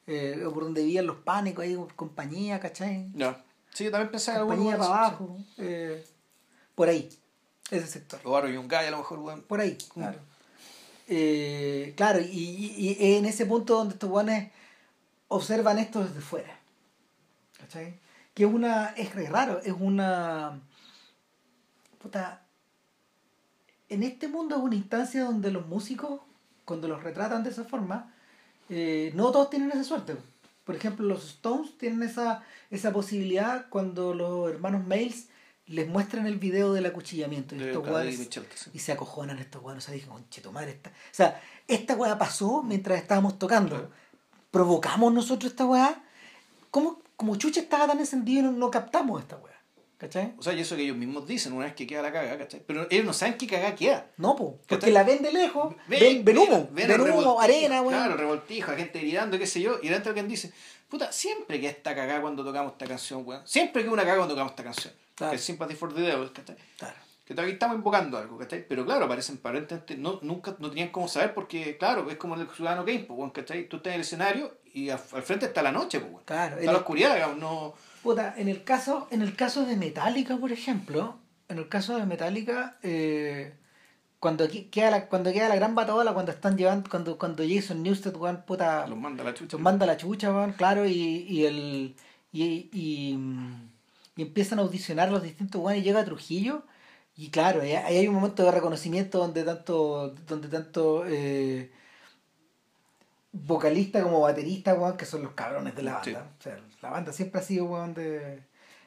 Speaker 2: eh, o por donde vivían los pánicos ahí, compañía, ¿cachai?
Speaker 1: Ya. Sí, yo también pensaba en algún
Speaker 2: Compañía para abajo. eh, por ahí, ese sector.
Speaker 1: O Barrio Yungay, a lo mejor, weón.
Speaker 2: Por ahí, claro. Eh, claro, y, y, y en ese punto donde estos guanes observan esto desde fuera. ¿Cachai? Que es una. Es re raro, es una. Puta. En este mundo es una instancia donde los músicos, cuando los retratan de esa forma, eh, no todos tienen esa suerte. Por ejemplo, los Stones tienen esa, esa posibilidad cuando los hermanos Mails les muestran el video del acuchillamiento. Y
Speaker 1: De
Speaker 2: estos guanes-
Speaker 1: Michel, que sí.
Speaker 2: y se acojonan estos weones. O sea, dije, conche tu madre. Esta... O sea, esta weá pasó mientras estábamos tocando.
Speaker 1: Claro.
Speaker 2: ¿Provocamos nosotros esta weá? ¿Cómo, como chucha estaba tan encendido y no, no captamos esta weá? ¿Cachai?
Speaker 1: O sea, y eso que ellos mismos dicen una vez que queda la caga, ¿cachai? Pero ellos no saben qué caga queda.
Speaker 2: No, po, porque la ven de lejos, ven, ven humo, ven, humo, arena, weón.
Speaker 1: Claro, revoltijo, gente gritando, qué sé yo. Y dentro alguien dice, puta, siempre que esta cagada cuando tocamos esta canción, weón. Siempre que una cagada cuando tocamos esta canción.
Speaker 2: Claro.
Speaker 1: Que es Sympathy for the Devil, ¿cachai?
Speaker 2: Claro.
Speaker 1: Que todavía estamos invocando algo, ¿cachai? Pero claro, aparecen aparentemente, no, nunca, no tenían cómo saber porque, claro, es como el ciudadano game, pues, weón, ¿cachai? Tú estás en el escenario y al, al frente está la noche, pues, weón.
Speaker 2: Claro,
Speaker 1: Está la
Speaker 2: el-
Speaker 1: oscuridad, digamos, no...
Speaker 2: Puta, en el caso, en el caso de Metallica, por ejemplo, en el caso de Metallica, eh, cuando aquí- queda la, cuando queda la gran bataola, cuando están llevando, cuando, cuando Jason Newsted, weón, puta,
Speaker 1: Los manda la chucha.
Speaker 2: los manda la chucha, weón, claro, y, y el y, y, y empiezan a audicionar los distintos weones y llega Trujillo y claro, ahí hay un momento de reconocimiento donde tanto donde tanto eh, vocalista como baterista, weón, que son los cabrones de la banda.
Speaker 1: Sí.
Speaker 2: O sea, la banda siempre ha sido, weón, de...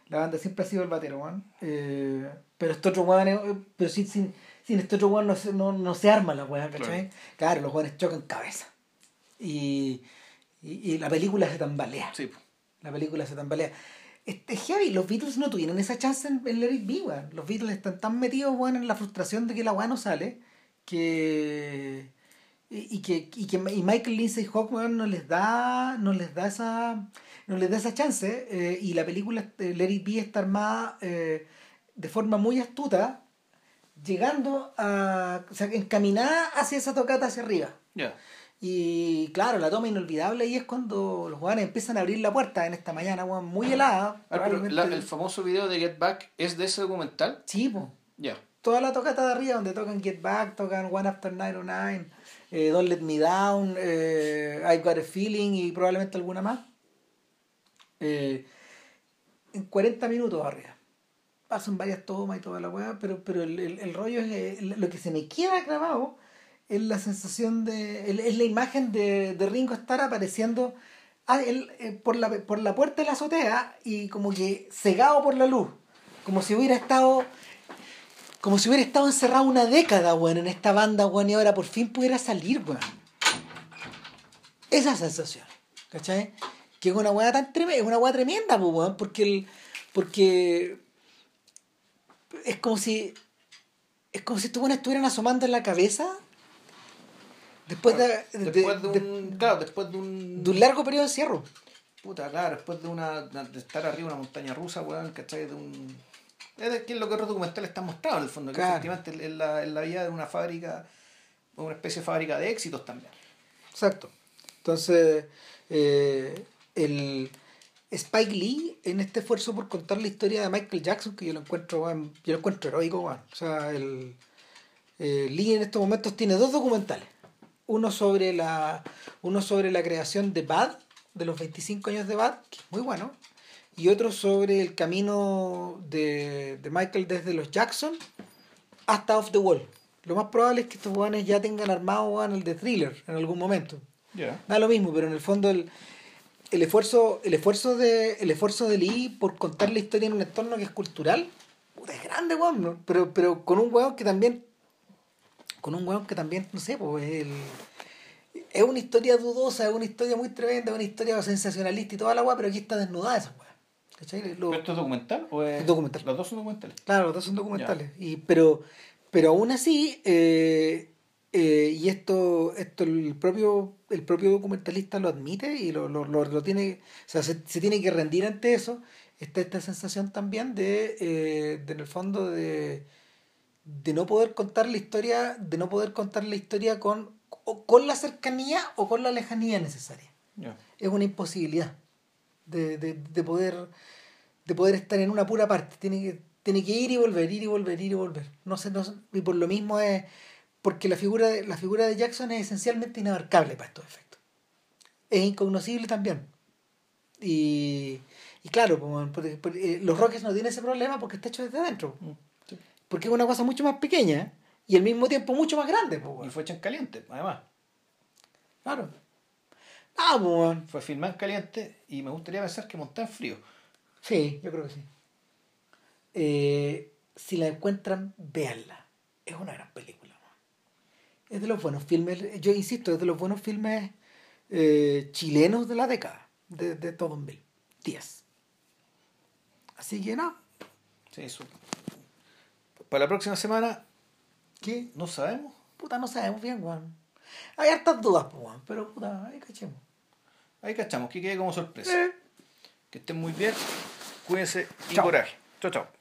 Speaker 2: La banda siempre ha sido el batero, weón. Eh, pero este otro weón, pero sin, sin, sin este otro weón no se, no, no se arma la weón, ¿cachai? Claro, los weones chocan cabeza. Y, y, y la película se tambalea.
Speaker 1: Sí.
Speaker 2: La película se tambalea. Este heavy, los Beatles no tuvieron esa chance en, en Let It Be. Los Beatles están tan metidos, weón, en la frustración de que la weá no sale, que... Y, que, y que y Michael Lindsay Hawkman no les da no les da esa no les da esa chance eh, y la película eh, Let It está armada eh, de forma muy astuta llegando a o sea encaminada hacia esa tocata hacia arriba
Speaker 1: Ya.
Speaker 2: Y claro, la toma inolvidable ahí es cuando los jugadores empiezan a abrir la puerta en esta mañana, weón, muy helada.
Speaker 1: Ah, pero la- el famoso video de Get Back es de ese documental.
Speaker 2: Sí, po.
Speaker 1: Ya.
Speaker 2: Toda la tocata de arriba, donde tocan Get Back, tocan One After 909, eh, Don't Let Me Down, eh, I've Got a Feeling y probablemente alguna más. Eh, en 40 minutos arriba. Pasan varias tomas y toda la weá, pero, pero el, el- el rollo es lo que se me queda grabado es la sensación de. es la imagen de, de Ringo Starr apareciendo ah, él, eh, por, la, por la puerta de la azotea y como que cegado por la luz. Como si hubiera estado. Como si hubiera estado encerrado una década, weón, en esta banda, weón, y ahora por fin pudiera salir, weón. Esa sensación, ¿cachai? Que es una weá tan tremenda, es una weá tremenda, pues, weón, porque el, porque es como si es como si estos estuvieran asomando en la cabeza después de, de-
Speaker 1: Después de
Speaker 2: de-
Speaker 1: un. claro, después de un.
Speaker 2: de un largo periodo de encierro.
Speaker 1: Puta, claro, después de una. de estar arriba de una montaña rusa, weón, ¿cachai? De un. Es de que es lo que otros documentales están mostrados en el fondo, que efectivamente es la, es la vida de una fábrica, una especie de fábrica de éxitos también.
Speaker 2: Exacto. Entonces, eh, el Spike Lee, en este esfuerzo por contar la historia de Michael Jackson, que yo lo encuentro, yo lo encuentro heroico, weón. O sea, el, eh, Lee en estos momentos tiene dos documentales. Uno sobre la, uno sobre la creación de Bad, de los 25 años de Bad, que es muy bueno. Y otro sobre el camino de, de Michael desde los Jackson hasta Off the Wall. Lo más probable es que estos weones ya tengan armado weón, el de thriller en algún momento.
Speaker 1: Ya.
Speaker 2: Da lo mismo, pero en el fondo el, el esfuerzo, el esfuerzo de, el esfuerzo de Lee por contar la historia en un entorno que es cultural, puta, es grande, weón, ¿no? pero, pero con un weón que también, con un weón que también, no sé, pues el, es una historia dudosa, es una historia muy tremenda, es una historia sensacionalista y toda la weá, pero aquí está desnudada esa weá. ¿Cachai? Lo-
Speaker 1: ¿Pero esto es documental? O es...
Speaker 2: Documental.
Speaker 1: Los dos son documentales.
Speaker 2: Claro, los dos son documentales. Y, pero, pero aún así, eh, eh, y esto, esto el propio, el propio documentalista lo admite y lo, lo, lo, lo tiene, o sea, se, se tiene que rendir ante eso. Está esta sensación también de, eh, de en el fondo de, de no poder contar la historia, de no poder contar la historia con, o con la cercanía o con la lejanía necesaria. Es una imposibilidad de, de, de poder de poder estar en una pura parte. Tiene que tiene que ir y volver ir y volver ir y volver. No sé no sé, y por lo mismo es porque la figura de, la figura de Jackson es esencialmente inabarcable para estos efectos. Es incognoscible también. Y, y claro pues, eh, los Rockets no tienen ese problema porque está hecho desde adentro.
Speaker 1: Mm.
Speaker 2: Porque es una cosa mucho más pequeña y al mismo tiempo mucho más grande pues,
Speaker 1: Y fue hecha en caliente, además.
Speaker 2: claro ah weón.
Speaker 1: Fue filmada en caliente y me gustaría pensar que montada en frío.
Speaker 2: Sí, yo creo que sí. Eh, si la encuentran, véanla. Es una gran película. Es de los buenos filmes, yo insisto, es de los buenos filmes eh, chilenos de la década, de, de 2010. Así que no,
Speaker 1: Sí, eso. Para la próxima semana,
Speaker 2: ¿qué?
Speaker 1: no sabemos.
Speaker 2: Puta, no sabemos bien, weón. Hay hartas dudas, weón, pero puta, ahí cachemos.
Speaker 1: Ahí cachamos, que quede como sorpresa.
Speaker 2: Eh.
Speaker 1: Que estén muy bien. Cuídense y
Speaker 2: Chao.
Speaker 1: coraje. Chao, chao.